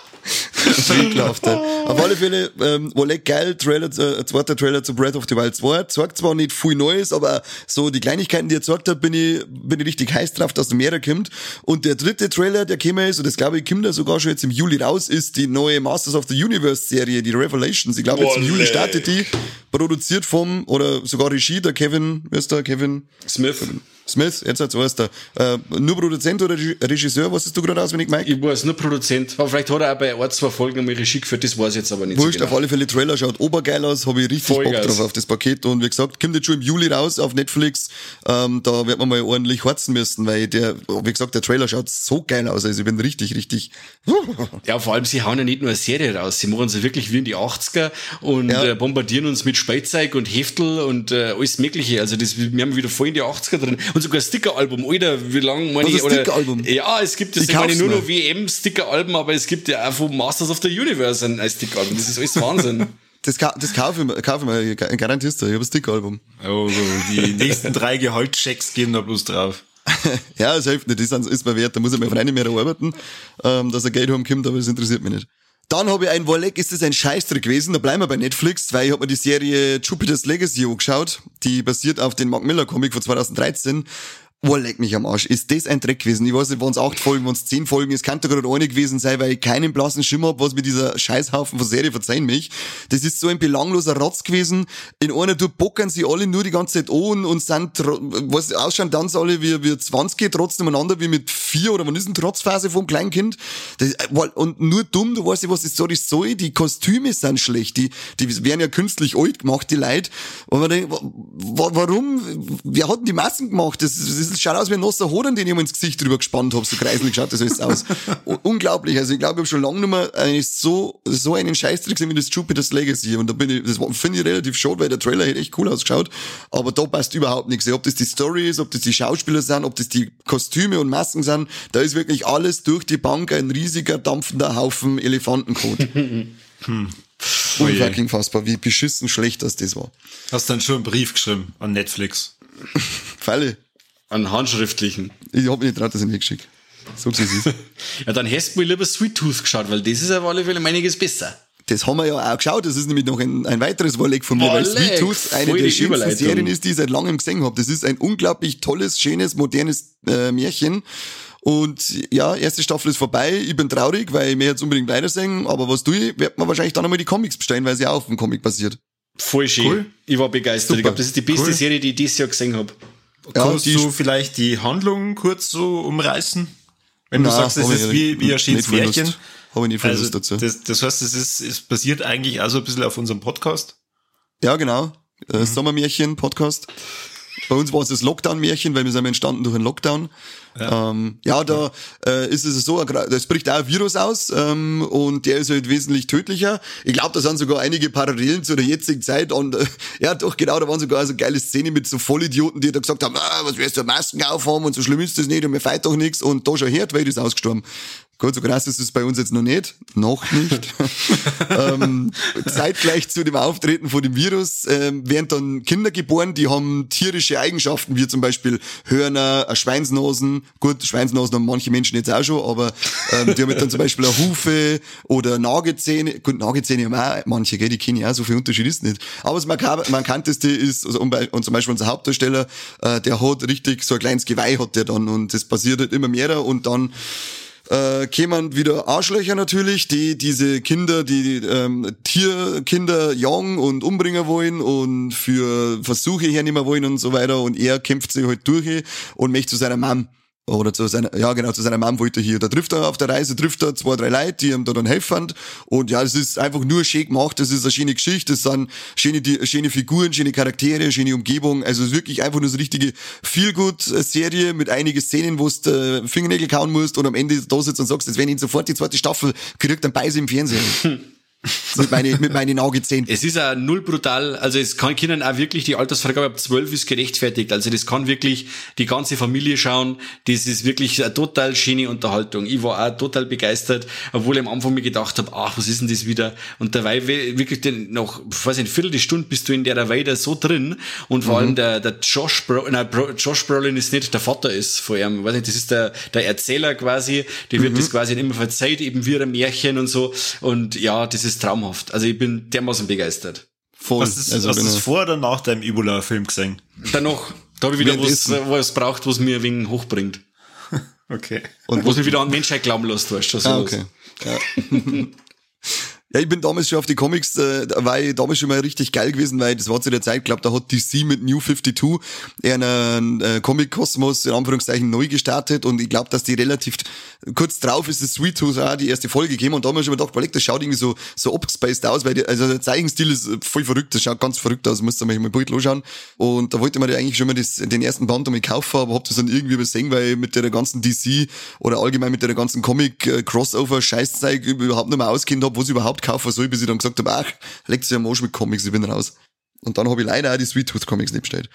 [SPEAKER 3] Auf alle Fälle, ähm, Oleg geil, Trailer, äh, zweiter Trailer zu Breath of the Wild 2. Zeigt zwar nicht viel Neues, aber so die Kleinigkeiten, die er gezeigt hat, bin ich, bin ich richtig heiß drauf, dass der Meere kommt. Und der dritte Trailer, der käme ist, und das glaube ich, kommt da sogar schon jetzt im Juli raus, ist die neue Masters of the Universe Serie, die Revelations. Ich glaube, jetzt im. Juli startet die, produziert vom, oder sogar Regie, der Kevin, wer ist der, Kevin?
[SPEAKER 2] Smith,
[SPEAKER 3] Smith, jetzt als erster. Äh, nur Produzent oder Regi- Regisseur, was ist du gerade auswendig, Mike?
[SPEAKER 2] ich weiß nur Produzent. Aber vielleicht hat er auch bei ein, zwei Folgen einmal Regie geführt, das weiß ich jetzt aber nicht
[SPEAKER 3] Wurscht,
[SPEAKER 2] so
[SPEAKER 3] auf
[SPEAKER 2] genau.
[SPEAKER 3] alle Fälle Trailer schaut obergeil aus, habe ich richtig
[SPEAKER 2] Vollgas.
[SPEAKER 3] Bock drauf auf das Paket und wie gesagt, kommt jetzt schon im Juli raus auf Netflix, ähm, da wird man mal ordentlich harzen müssen, weil der, wie gesagt, der Trailer schaut so geil aus, also ich bin richtig, richtig,
[SPEAKER 2] Ja, vor allem, sie hauen ja nicht nur eine Serie raus, sie machen sie wirklich wie in die 80er und
[SPEAKER 3] Ja.
[SPEAKER 2] äh, bombardieren uns mit Spielzeug und Heftel und äh, alles Mögliche. Also das, wir haben wieder voll in die 80er drin. Und sogar ein Stickeralbum, Alter, wie lang meine ich?
[SPEAKER 3] ein Stickeralbum?
[SPEAKER 2] Ja, es gibt das,
[SPEAKER 3] Ich
[SPEAKER 2] meine nur noch WM-Stickeralben, aber es gibt ja auch von Masters of the Universe ein, ein Stickeralbum. Das ist alles Wahnsinn.
[SPEAKER 3] das, ka das kaufe ich mir, kaufe ich mir, gar- garantierst du, ich habe ein Stick-Album.
[SPEAKER 1] Oh, die nächsten drei Gehaltschecks gehen da bloß drauf.
[SPEAKER 3] ja, das hilft nicht, das ist mir wert, da muss ich mir Freunde mehr arbeiten, ähm, dass er Geld haben kommt, aber das interessiert mich nicht. Dann habe ich ein Warleg, ist das ein Scheißdreck gewesen, da bleiben wir bei Netflix, weil ich habe mir die Serie Jupiter's Legacy angeschaut, die basiert auf den Mark Miller Comic von 2013. Warleg mich am Arsch. Ist das ein Dreck gewesen? Ich weiß nicht, waren es acht Folgen, waren es zehn Folgen, es kann doch gerade eine gewesen sein, weil ich keinen blassen Schimmer hab, was mit dieser Scheißhaufen von Serie verzeihen mich. Das ist so ein belangloser Rotz gewesen. In einer Tour bockern sie alle nur die ganze Zeit an und sind, was ausschauen dann so alle wie, wie 20 trotzdem einander wie mit vier oder wann ist denn Trotzphase vom Kleinkind? Das, äh, und nur dumm, du weißt nicht, was die Story soll. Die Kostüme sind schlecht. Die, die werden ja künstlich alt gemacht, die Leute. Und man denkt, wa- wa- warum? Wer hat denn die Masken gemacht? Das, das schaut aus wie ein nasser Hoden, den ich mir ins Gesicht drüber gespannt habe. So kreiselig schaut das alles aus. Unglaublich. Also ich glaube, ich habe schon lange nicht mehr eigentlich so, so einen Scheißtrick gesehen wie das Jupiter's Legacy. Und da bin ich, das finde ich relativ schade, weil der Trailer hätte echt cool ausgeschaut. Aber da passt überhaupt nichts. Ob das die Story ist, ob das die Schauspieler sind, ob das die Kostüme und Masken sind, da ist wirklich alles durch die Bank ein riesiger, dampfender Haufen Elefantenkot. Unfucking fassbar, wie beschissen schlecht das das war.
[SPEAKER 1] Hast dann schon einen Brief geschrieben an Netflix.
[SPEAKER 3] Falle.
[SPEAKER 2] An handschriftlichen.
[SPEAKER 3] Ich hab mich nicht traut, dass ich nicht geschickt. So wie es ist.
[SPEAKER 2] Ja, dann hättest du mir lieber Sweet Tooth geschaut, weil das ist auf alle Fälle einiges besser.
[SPEAKER 3] Das haben wir ja auch geschaut. Das ist nämlich noch ein, ein weiteres Warleg von mir, weil
[SPEAKER 2] Oleg,
[SPEAKER 3] Sweet Tooth eine der schönsten. Serien ist, die ich seit langem gesehen habe. Das ist ein unglaublich tolles, schönes, modernes äh, Märchen. Und ja, erste Staffel ist vorbei. Ich bin traurig, weil ich mir jetzt unbedingt weitersehen. Aber was tue ich? Wird man wahrscheinlich dann einmal die Comics bestellen, weil sie auch auf dem Comic basiert.
[SPEAKER 2] Voll schön.
[SPEAKER 1] Cool.
[SPEAKER 2] Ich war begeistert. Ich
[SPEAKER 3] Super.
[SPEAKER 2] glaube, das ist die beste
[SPEAKER 1] Cool.
[SPEAKER 2] Serie, die ich dieses Jahr gesehen habe.
[SPEAKER 1] Kannst du vielleicht die Handlung kurz so umreißen? Wenn du
[SPEAKER 3] Nein,
[SPEAKER 1] sagst, es ist wie, wie ein schönes. Märchen.
[SPEAKER 3] Habe ich nicht viel
[SPEAKER 1] Also,
[SPEAKER 3] Lust dazu.
[SPEAKER 1] das, das heißt, es ist, es basiert eigentlich also ein bisschen auf unserem Podcast.
[SPEAKER 3] Ja, genau. Äh,
[SPEAKER 1] Mhm.
[SPEAKER 3] Sommermärchen-Podcast. Bei uns war es das Lockdown-Märchen, weil wir sind entstanden durch einen Lockdown. Ja, ähm, ja da äh, ist es so, es bricht auch ein Virus aus ähm, und der ist halt wesentlich tödlicher. Ich glaube, da sind sogar einige Parallelen zu der jetzigen Zeit und äh, ja doch, genau, da waren sogar so geile Szenen mit so Vollidioten, die da gesagt haben, ah, was wirst du Masken aufhaben und so schlimm ist das nicht und mir feit doch nichts und da schon Herd, weil ist ausgestorben. Gut, so krass ist es bei uns jetzt noch nicht. Noch nicht. ähm, zeitgleich zu dem Auftreten von dem Virus ähm, werden dann Kinder geboren, die haben tierische Eigenschaften, wie zum Beispiel Hörner, Schweinsnosen. Gut, Schweinsnosen haben manche Menschen jetzt auch schon, aber ähm, die haben dann zum Beispiel eine Hufe oder Nagezähne. Gut, Nagezähne haben auch manche, gell, die kennen ja auch, so viel Unterschied ist nicht. Aber das markanteste ist, also, und zum Beispiel unser Hauptdarsteller, äh, der hat richtig so ein kleines Geweih hat der dann und das passiert halt immer mehr und dann äh, kämen wieder Arschlöcher natürlich, die diese Kinder, die ähm, Tierkinder jagen und umbringen wollen und für Versuche hernehmen wollen und so weiter. Und er kämpft sich halt durch und möchte zu seiner Mom oder zu seiner, ja genau, zu seiner Mom wollte er hier. Da trifft er auf der Reise, trifft er zwei, drei Leute, die ihm da dann helfen. Und ja, es ist einfach nur schön gemacht, das ist eine schöne Geschichte, das sind schöne, schöne Figuren, schöne Charaktere, schöne Umgebung. Also es ist wirklich einfach nur so eine richtige Feel-Good-Serie mit einigen Szenen, wo du Fingernägel kauen musst und am Ende da sitzt und sagst, jetzt wenn ich sofort die zweite Staffel kriegt, dann beiße im Fernsehen. mit, meine, mit meinen Augezähnen.
[SPEAKER 2] Es ist auch null brutal, also es kann Kindern auch wirklich, die Altersfreigabe ab zwölf ist gerechtfertigt, also das kann wirklich die ganze Familie schauen, das ist wirklich eine total schöne Unterhaltung. Ich war auch total begeistert, obwohl ich am Anfang mir gedacht habe, ach, was ist denn das wieder? Und dabei wirklich den, noch, weiß nicht, eine Viertelstunde bist du in der weiter so drin und vor mhm. allem der, der Josh, Bro, nein, Josh Brolin ist nicht, der Vater ist vor ihm, weiß nicht, das ist der, der Erzähler quasi, der wird mhm. das quasi immer verzeiht, eben wie ein Märchen und so und ja, das ist ist traumhaft. Also ich bin dermaßen begeistert.
[SPEAKER 1] Voll. Was ist, also hast du es vor oder nach deinem Ebola-Film gesehen?
[SPEAKER 2] Danach. Da habe ich wieder was, was braucht, was mir wegen hochbringt.
[SPEAKER 1] okay.
[SPEAKER 2] Und was mich wieder an Menschheit glauben lässt, weißt du.
[SPEAKER 3] Ah, okay. Ja. Ja, ich bin damals schon auf die Comics, äh, war ich damals schon mal richtig geil gewesen, weil das war zu der Zeit, glaube da hat DC mit New 52 einen äh, Comic-Kosmos in Anführungszeichen neu gestartet und ich glaube, dass die relativ kurz drauf ist, das Sweet Tooth auch die erste Folge gegeben und da haben wir schon mal gedacht, das schaut irgendwie so, so abgespaced aus, weil die, also der Zeichenstil ist voll verrückt, das schaut ganz verrückt aus, musst du mal ein Bild anschauen. Und da wollte man ja eigentlich schon mal das, den ersten Band um kaufen, aber hab das dann irgendwie übersehen, weil mit der ganzen DC oder allgemein mit der ganzen Comic-Crossover-Scheißzeug überhaupt nicht mehr auskennt habe, was überhaupt kaufen soll, bis ich dann gesagt habe, ach, legt sich am Arsch mit Comics, ich bin raus. Und dann habe ich leider auch die Sweet Tooth Comics nicht bestellt.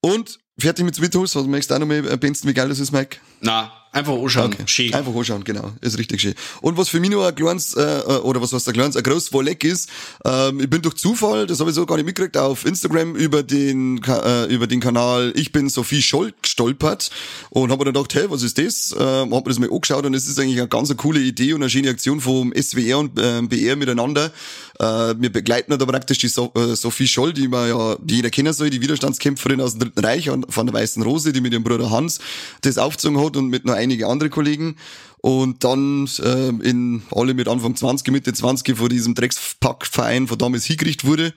[SPEAKER 3] Und fertig mit Sweet was möchtest du auch noch mal ergänzen, wie geil das ist, Mike?
[SPEAKER 2] Na, Einfach anschauen.
[SPEAKER 3] Okay. Schön. Einfach anschauen, genau. Ist richtig schön. Und was für mich noch ein kleines, äh, oder was was ein kleines, ein großes Vorleck ist, ähm, ich bin durch Zufall, das habe ich so gar nicht mitgekriegt, auf Instagram über den, äh, über den Kanal Ich bin Sophie Scholl gestolpert und habe mir dann gedacht, hey, was ist das? Ähm, hab mir das mal angeschaut und es ist eigentlich eine ganz eine coole Idee und eine schöne Aktion vom SWR und äh, BR miteinander. Äh, wir begleiten da praktisch die so äh, Sophie Scholl, die man ja, die jeder kennen soll, die Widerstandskämpferin aus dem Dritten Reich von der Weißen Rose, die mit ihrem Bruder Hans das aufgezogen hat und mit einer einige andere Kollegen und dann äh, in alle mit Anfang 20, Mitte 20 vor diesem Dreckspackverein von damals hingerichtet wurde.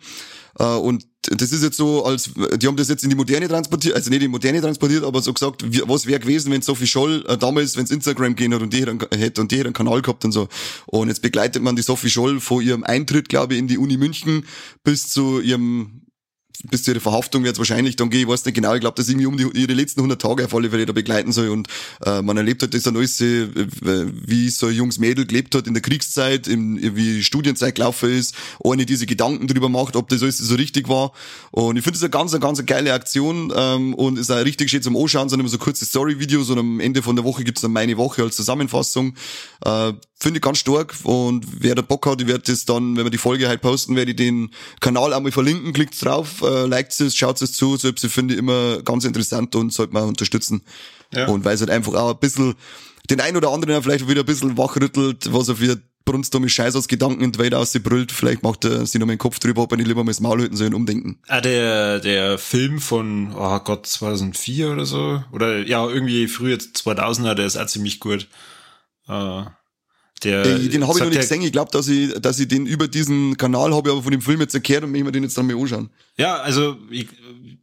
[SPEAKER 3] Äh, und das ist jetzt so, als die haben das jetzt in die Moderne transportiert, also nicht in die Moderne transportiert, aber so gesagt, wie, was wäre gewesen, wenn Sophie Scholl äh, damals, wenn es Instagram gehen hat und die hätte und die hätte einen Kanal gehabt und so. Und jetzt begleitet man die Sophie Scholl vor ihrem Eintritt, glaube ich, in die Uni München bis zu ihrem bis zu ihrer Verhaftung wird es wahrscheinlich dann gehen, ich weiß nicht genau, ich glaube, dass irgendwie um die, ihre letzten 100 Tage auf alle Fälle da begleiten soll. Und äh, man erlebt hat das dann alles, äh, wie so ein junges Mädel gelebt hat in der Kriegszeit, im, wie Studienzeit gelaufen ist, ohne diese Gedanken drüber macht, ob das alles so richtig war. Und ich finde das eine ganz, eine ganz geile Aktion ähm, und ist auch richtig schön zum Anschauen, sind immer so kurze Story-Videos und am Ende von der Woche gibt's dann meine Woche als Zusammenfassung, äh, finde ich ganz stark und wer da Bock hat, ich werde das dann, wenn wir die Folge halt posten, werde ich den Kanal auch mal verlinken, klickt drauf, äh, liked es, schaut es zu, selbst ich finde immer ganz interessant und sollte man unterstützen. Ja. Und weil es halt einfach auch ein bisschen den einen oder anderen vielleicht wieder ein bisschen wachrüttelt, was er für brunstdumme Scheiß aus Gedanken in die Welt ausbrüllt. Vielleicht macht er sich noch mal den Kopf drüber, ob er nicht lieber mal das Maul halten soll und umdenken.
[SPEAKER 1] Ah, der, der Film von, oh Gott, 2004 oder so? Oder ja, irgendwie früher 2000er, der ist auch ziemlich gut. Uh
[SPEAKER 3] der den, den habe ich noch nicht gesehen. Ich glaube, dass ich, dass ich den über diesen Kanal habe, aber von dem Film jetzt erklärt und möchte mir den jetzt dann mal anschauen.
[SPEAKER 1] Ja, also ich,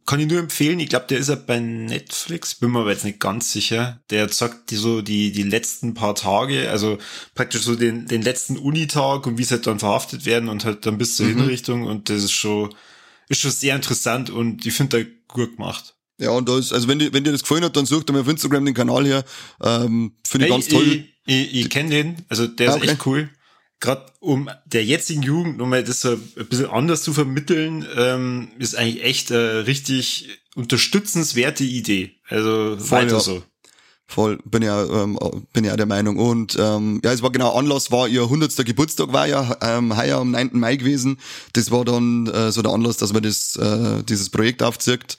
[SPEAKER 1] kann ich nur empfehlen. Ich glaube, der ist ja bei Netflix, bin mir aber jetzt nicht ganz sicher. Der sagt die so die die letzten paar Tage, also praktisch so den den letzten Unitag und wie sie halt dann verhaftet werden und halt dann bis zur mhm. Hinrichtung und das ist schon ist schon sehr interessant und ich finde der gut gemacht.
[SPEAKER 3] Ja, und da ist, also wenn dir, wenn dir das gefallen hat, dann sucht mir auf Instagram den Kanal her. Ähm, Finde ich hey, ganz toll.
[SPEAKER 1] Ich, ich, ich kenne den, also der ist okay. echt cool. Gerade um der jetzigen Jugend, um das so ein bisschen anders zu vermitteln, ähm, ist eigentlich echt äh, richtig unterstützenswerte Idee. Also Voll, weiter ja. so.
[SPEAKER 3] Voll, bin ja, ähm, bin ja der Meinung. Und ähm, ja, es war genau Anlass, war ihr 100. Geburtstag, war ja ähm, heuer am 9. Mai gewesen. Das war dann äh, so der Anlass, dass man das, äh, dieses Projekt aufzirkt.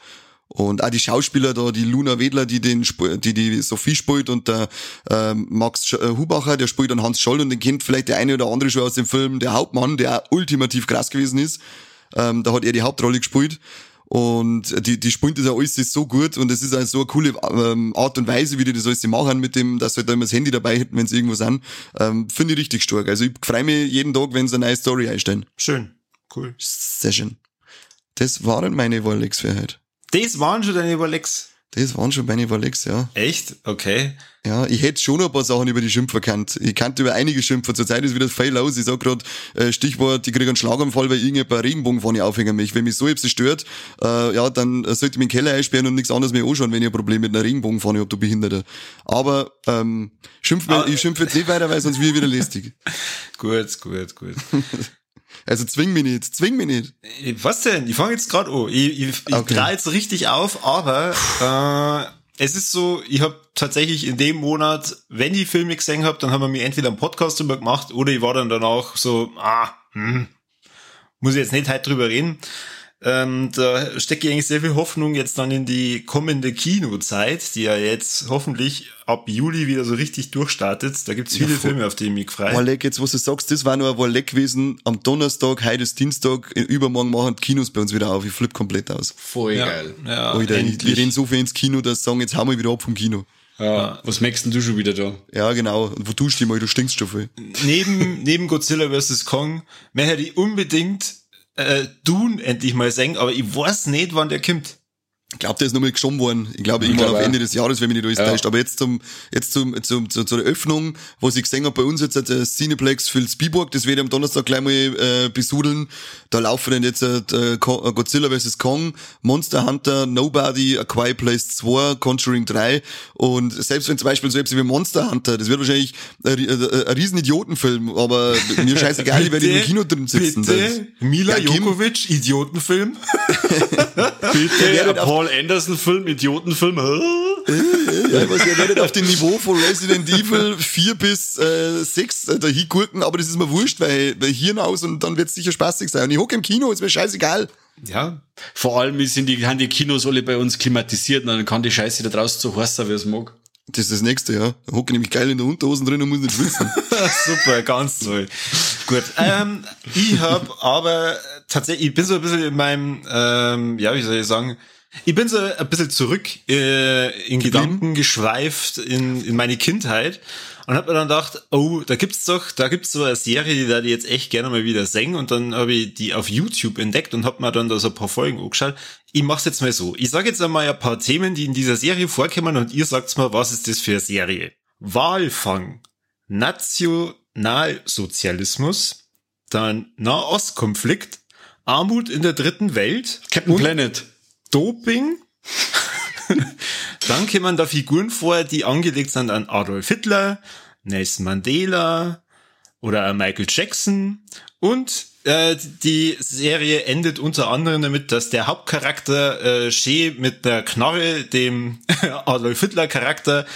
[SPEAKER 3] Und auch die Schauspieler da, die Luna Wedler, die den, die die Sophie spielt und der ähm, Max äh, Hubacher, der spielt dann Hans Scholl und den kennt vielleicht der eine oder andere schon aus dem Film Der Hauptmann, der auch ultimativ krass gewesen ist. Ähm, da hat er die Hauptrolle gespielt. Und die, die spielen das ja alles so gut und es ist halt so eine coole ähm, Art und Weise, wie die das alles machen mit dem, dass sie halt da immer das Handy dabei hätten, wenn sie irgendwo sind. Ähm, Finde ich richtig stark. Also ich freue mich jeden Tag, wenn sie eine neue Story einstellen.
[SPEAKER 1] Schön. Cool.
[SPEAKER 3] Sehr schön. Das waren meine Warlex für heute.
[SPEAKER 1] Das waren schon deine Überlegs.
[SPEAKER 3] Das waren schon meine Warlex, ja.
[SPEAKER 1] Echt? Okay.
[SPEAKER 3] Ja, ich hätte schon noch ein paar Sachen über die Schimpfer kannt. Ich kannte über einige Schimpfer. Zurzeit ist wieder viel los. Ich sag grad, äh, Stichwort, ich krieg einen Schlaganfall, weil irgendjemand Regenbogenfahne aufhängen mich. Wenn mich so etwas stört, äh, ja, dann äh, sollte ich mich in den Keller einsperren und nichts anderes mehr anschauen, wenn ich ein Problem mit einer Regenbogenfahne hab, du Behinderter. Aber ähm, schimpf,
[SPEAKER 1] Aber-
[SPEAKER 3] ich schimpf jetzt nicht weiter, weil sonst wird ich wieder lästig.
[SPEAKER 1] Gut, gut, gut.
[SPEAKER 3] Also zwing mich nicht, zwing mich nicht.
[SPEAKER 1] Was denn? Ich fange jetzt gerade an. Ich, ich, ich
[SPEAKER 3] Okay.
[SPEAKER 1] drehe jetzt richtig auf, aber äh, es ist so, ich habe tatsächlich in dem Monat, wenn ich Filme gesehen habe, dann haben wir mir entweder einen Podcast drüber gemacht oder ich war dann danach so, ah, hm, muss ich jetzt nicht heute drüber reden. Ähm, da stecke ich eigentlich sehr viel Hoffnung jetzt dann in die kommende Kinozeit, die ja jetzt hoffentlich ab Juli wieder so richtig durchstartet. Da gibt's viele
[SPEAKER 3] voll.
[SPEAKER 1] Filme, auf die ich mich freue.
[SPEAKER 3] Warleck, jetzt was du sagst, das war nur ein Warleck gewesen. Am Donnerstag, heute ist Dienstag, übermorgen machen die Kinos bei uns wieder auf. Ich flipp komplett aus.
[SPEAKER 2] Voll
[SPEAKER 1] Ja,
[SPEAKER 2] geil.
[SPEAKER 1] ja,
[SPEAKER 3] Alter, ich,
[SPEAKER 1] endlich.
[SPEAKER 3] ich renn so viel ins Kino, dass sie sagen, jetzt hauen wir wieder ab vom Kino.
[SPEAKER 2] Ja. Was merkst denn du schon wieder da?
[SPEAKER 3] Ja, genau. Und wo duschst du dich mal? Du stinkst schon viel.
[SPEAKER 1] neben, neben Godzilla vs. Kong, mehr hätte ich unbedingt äh, Dune endlich mal sehen, aber ich weiß nicht, wann der kommt.
[SPEAKER 3] Ich glaube, der ist nochmal geschoben worden. Ich glaube, irgendwann
[SPEAKER 2] glaube
[SPEAKER 3] auf. Ende des Jahres, wenn mich nicht alles
[SPEAKER 2] Ja.
[SPEAKER 3] täuscht. Aber jetzt zum, jetzt zum, zum, zu, zur Eröffnung, was ich gesehen habe bei uns jetzt, äh, Cineplex für Spielberg, das werde ich am Donnerstag gleich mal äh, besudeln. Da laufen dann jetzt äh, Ko- äh, Godzilla vs. Kong, Monster Hunter, Nobody, A Quiet Place 2, Conjuring 3 und selbst wenn zum Beispiel so etwas wie Monster Hunter, das wird wahrscheinlich ein, äh, ein riesen Idiotenfilm, aber mir scheißegal, ich werde im Kino drin sitzen.
[SPEAKER 1] Bitte, Mila
[SPEAKER 3] Ja.
[SPEAKER 1] Jokovic, Idiotenfilm.
[SPEAKER 2] Bitte, ein Paul Anderson-Film, Idiotenfilm.
[SPEAKER 3] Ja, was ihr werdet auf dem Niveau von Resident Evil 4 bis äh, 6 äh, da hingurken, aber das ist mir wurscht, weil, weil Hirn aus und dann wird's sicher spaßig sein. Und ich hocke im Kino, ist mir scheißegal.
[SPEAKER 1] Ja,
[SPEAKER 2] Vor allem sind die, haben die Kinos alle bei uns klimatisiert und dann kann die Scheiße da draußen so heiß sein, wie es mag.
[SPEAKER 3] Das ist das nächste, ja. Da hocke ich nämlich geil in der Unterhosen drin und muss nicht schwitzen.
[SPEAKER 1] super, ganz toll. Gut, ähm, ich habe aber tatsächlich, ich bin so ein bisschen in meinem, ähm, ja, wie soll ich sagen, ich bin so ein bisschen zurück äh, in Gedanken geschweift in, in meine Kindheit und habe mir dann gedacht, oh, da gibt's doch, da gibt's so eine Serie, die da die jetzt echt gerne mal wieder singen und dann habe ich die auf YouTube entdeckt und habe mir dann da so ein paar Folgen angeschaut. Ich mach's jetzt mal so. Ich sage jetzt einmal ein paar Themen, die in dieser Serie vorkommen und ihr sagt mal, was ist das für eine Serie? Walfang, Nationalsozialismus, dann Nahostkonflikt, Armut in der dritten Welt,
[SPEAKER 2] Captain Planet.
[SPEAKER 1] Doping. Dann kommen da Figuren vor, die angelegt sind an Adolf Hitler, Nelson Mandela oder Michael Jackson. Und äh, die Serie endet unter anderem damit, dass der Hauptcharakter äh, Shea mit der Knarre dem Adolf Hitler Charakter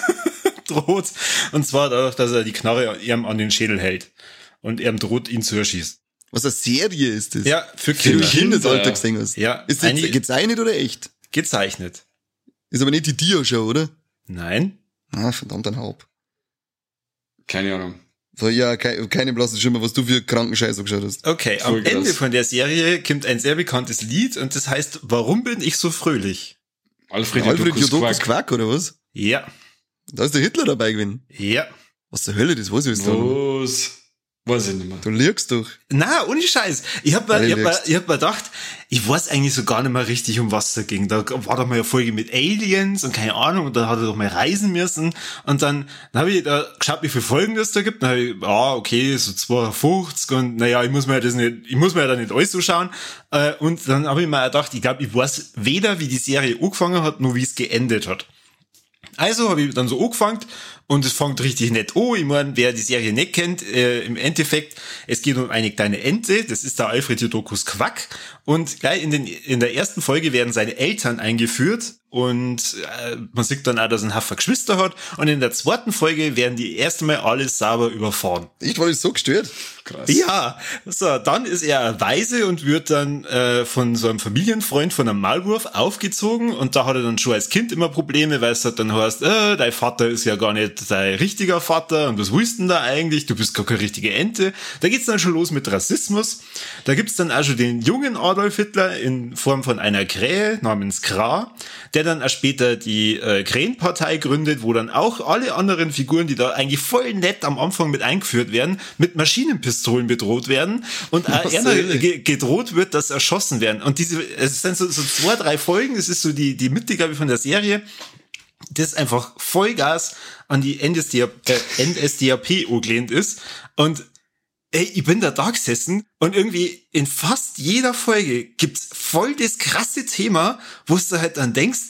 [SPEAKER 1] droht. Und zwar dadurch, dass er die Knarre ihm an den Schädel hält. Und er droht, ihn zu erschießen.
[SPEAKER 3] Was eine Serie ist das?
[SPEAKER 1] Ja, für
[SPEAKER 3] Die du im
[SPEAKER 1] Kinder.
[SPEAKER 3] Kindesalter gesehen hast.
[SPEAKER 1] Ja,
[SPEAKER 3] Ist das gezeichnet oder echt?
[SPEAKER 1] Gezeichnet.
[SPEAKER 3] Ist aber nicht die Dia-Show, oder?
[SPEAKER 1] Nein.
[SPEAKER 3] Ah, verdammt ein Haupt.
[SPEAKER 2] Keine Ahnung.
[SPEAKER 3] So, ja, keine, keine blasse Schimmer, was du für kranken Scheiß angeschaut hast.
[SPEAKER 1] Okay, am
[SPEAKER 2] Voll krass.
[SPEAKER 1] Ende von der Serie kommt ein sehr bekanntes Lied und das heißt, warum bin ich so fröhlich?
[SPEAKER 2] Alfred,
[SPEAKER 3] Alfred
[SPEAKER 2] Jodokus Quack.
[SPEAKER 3] Quack, oder was?
[SPEAKER 1] Ja,
[SPEAKER 3] Da ist der Hitler dabei gewesen.
[SPEAKER 1] ja.
[SPEAKER 3] Was zur Hölle, das weiß ich jetzt nicht.
[SPEAKER 2] Was? Weiß ich nicht mehr.
[SPEAKER 3] Du lügst doch.
[SPEAKER 1] Na, ohne Scheiß. Ich hab mir, ich hab mir, ich hab mir gedacht, ich weiß eigentlich so gar nicht mehr richtig, um was da ging. Da war doch mal eine Folge mit Aliens und keine Ahnung, und da hat er doch mal reisen müssen. Und dann, dann habe ich da geschaut, wie viele Folgen das da gibt. Dann habe ich, ah, okay, so 52 und naja, ich muss mir das nicht, ich muss mir da nicht alles so schauen. Äh, Und dann habe ich mir gedacht, ich glaube, ich weiß weder, wie die Serie angefangen hat, noch wie es geendet hat. Also habe ich dann so angefangen und es fängt richtig nett an. Ich meine, wer die Serie nicht kennt, äh, im Endeffekt, es geht um eine kleine Ente, das ist der Alfred Jodokus Quack. Und gleich in, den, in der ersten Folge werden seine Eltern eingeführt und äh, man sieht dann auch, dass er einen Haufen Geschwister hat. Und in der zweiten Folge werden die erste Mal alle sauber überfahren.
[SPEAKER 3] Ich war das so gestört.
[SPEAKER 2] Krass.
[SPEAKER 1] Ja, so, dann ist er weise und wird dann äh, von so einem Familienfreund, von einem Maulwurf aufgezogen und da hat er dann schon als Kind immer Probleme, weil es halt dann heißt, äh, dein Vater ist ja gar nicht dein richtiger Vater und was willst du denn da eigentlich? Du bist gar keine richtige Ente. Da geht's dann schon los mit Rassismus. Da gibt's dann schon den jungen Adolf Hitler in Form von einer Krähe namens Kra, der dann auch später die äh, Krähenpartei gründet, wo dann auch alle anderen Figuren, die da eigentlich voll nett am Anfang mit eingeführt werden, mit Maschinenpistolen bedroht werden und auch ge gedroht wird, dass erschossen werden. Und diese, es sind so, so zwei, drei Folgen, es ist so die, die Mitte, glaube ich, von der Serie, das einfach Vollgas an die NSDAP, äh, NSDAP angelehnt ist. Und ey, ich bin da da gesessen und irgendwie in fast jeder Folge gibt's voll das krasse Thema, wo du halt dann denkst,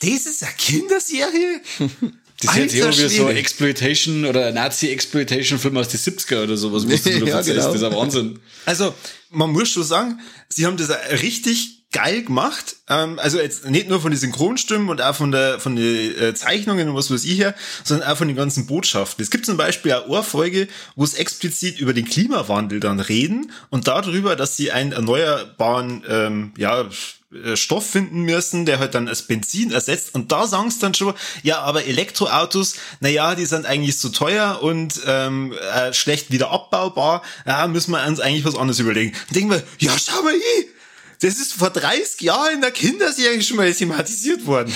[SPEAKER 1] das ist eine Kinderserie?
[SPEAKER 2] Das ist ja
[SPEAKER 1] Alter
[SPEAKER 2] wie so. Exploitation oder Nazi-Exploitation-Film aus den 70er oder sowas, was du
[SPEAKER 3] Ja, genau.
[SPEAKER 2] Das ist ein Wahnsinn.
[SPEAKER 1] Also, man muss schon sagen, sie haben das richtig geil gemacht. Ähm, also jetzt nicht nur von den Synchronstimmen und auch von der von den äh, Zeichnungen und was weiß ich her, sondern auch von den ganzen Botschaften. Es gibt zum Beispiel eine Ohrfolge, wo es explizit über den Klimawandel dann reden und darüber, dass sie einen erneuerbaren ähm, ja, äh, Stoff finden müssen, der halt dann als Benzin ersetzt. Und da sagen sie dann schon, ja, aber Elektroautos, na ja, die sind eigentlich zu teuer und ähm, äh, schlecht wieder abbaubar. Ja, müssen wir uns eigentlich was anderes überlegen. Dann denken wir, ja, schau mal hier, das ist vor 30 Jahren in der Kinderserie schon mal thematisiert worden.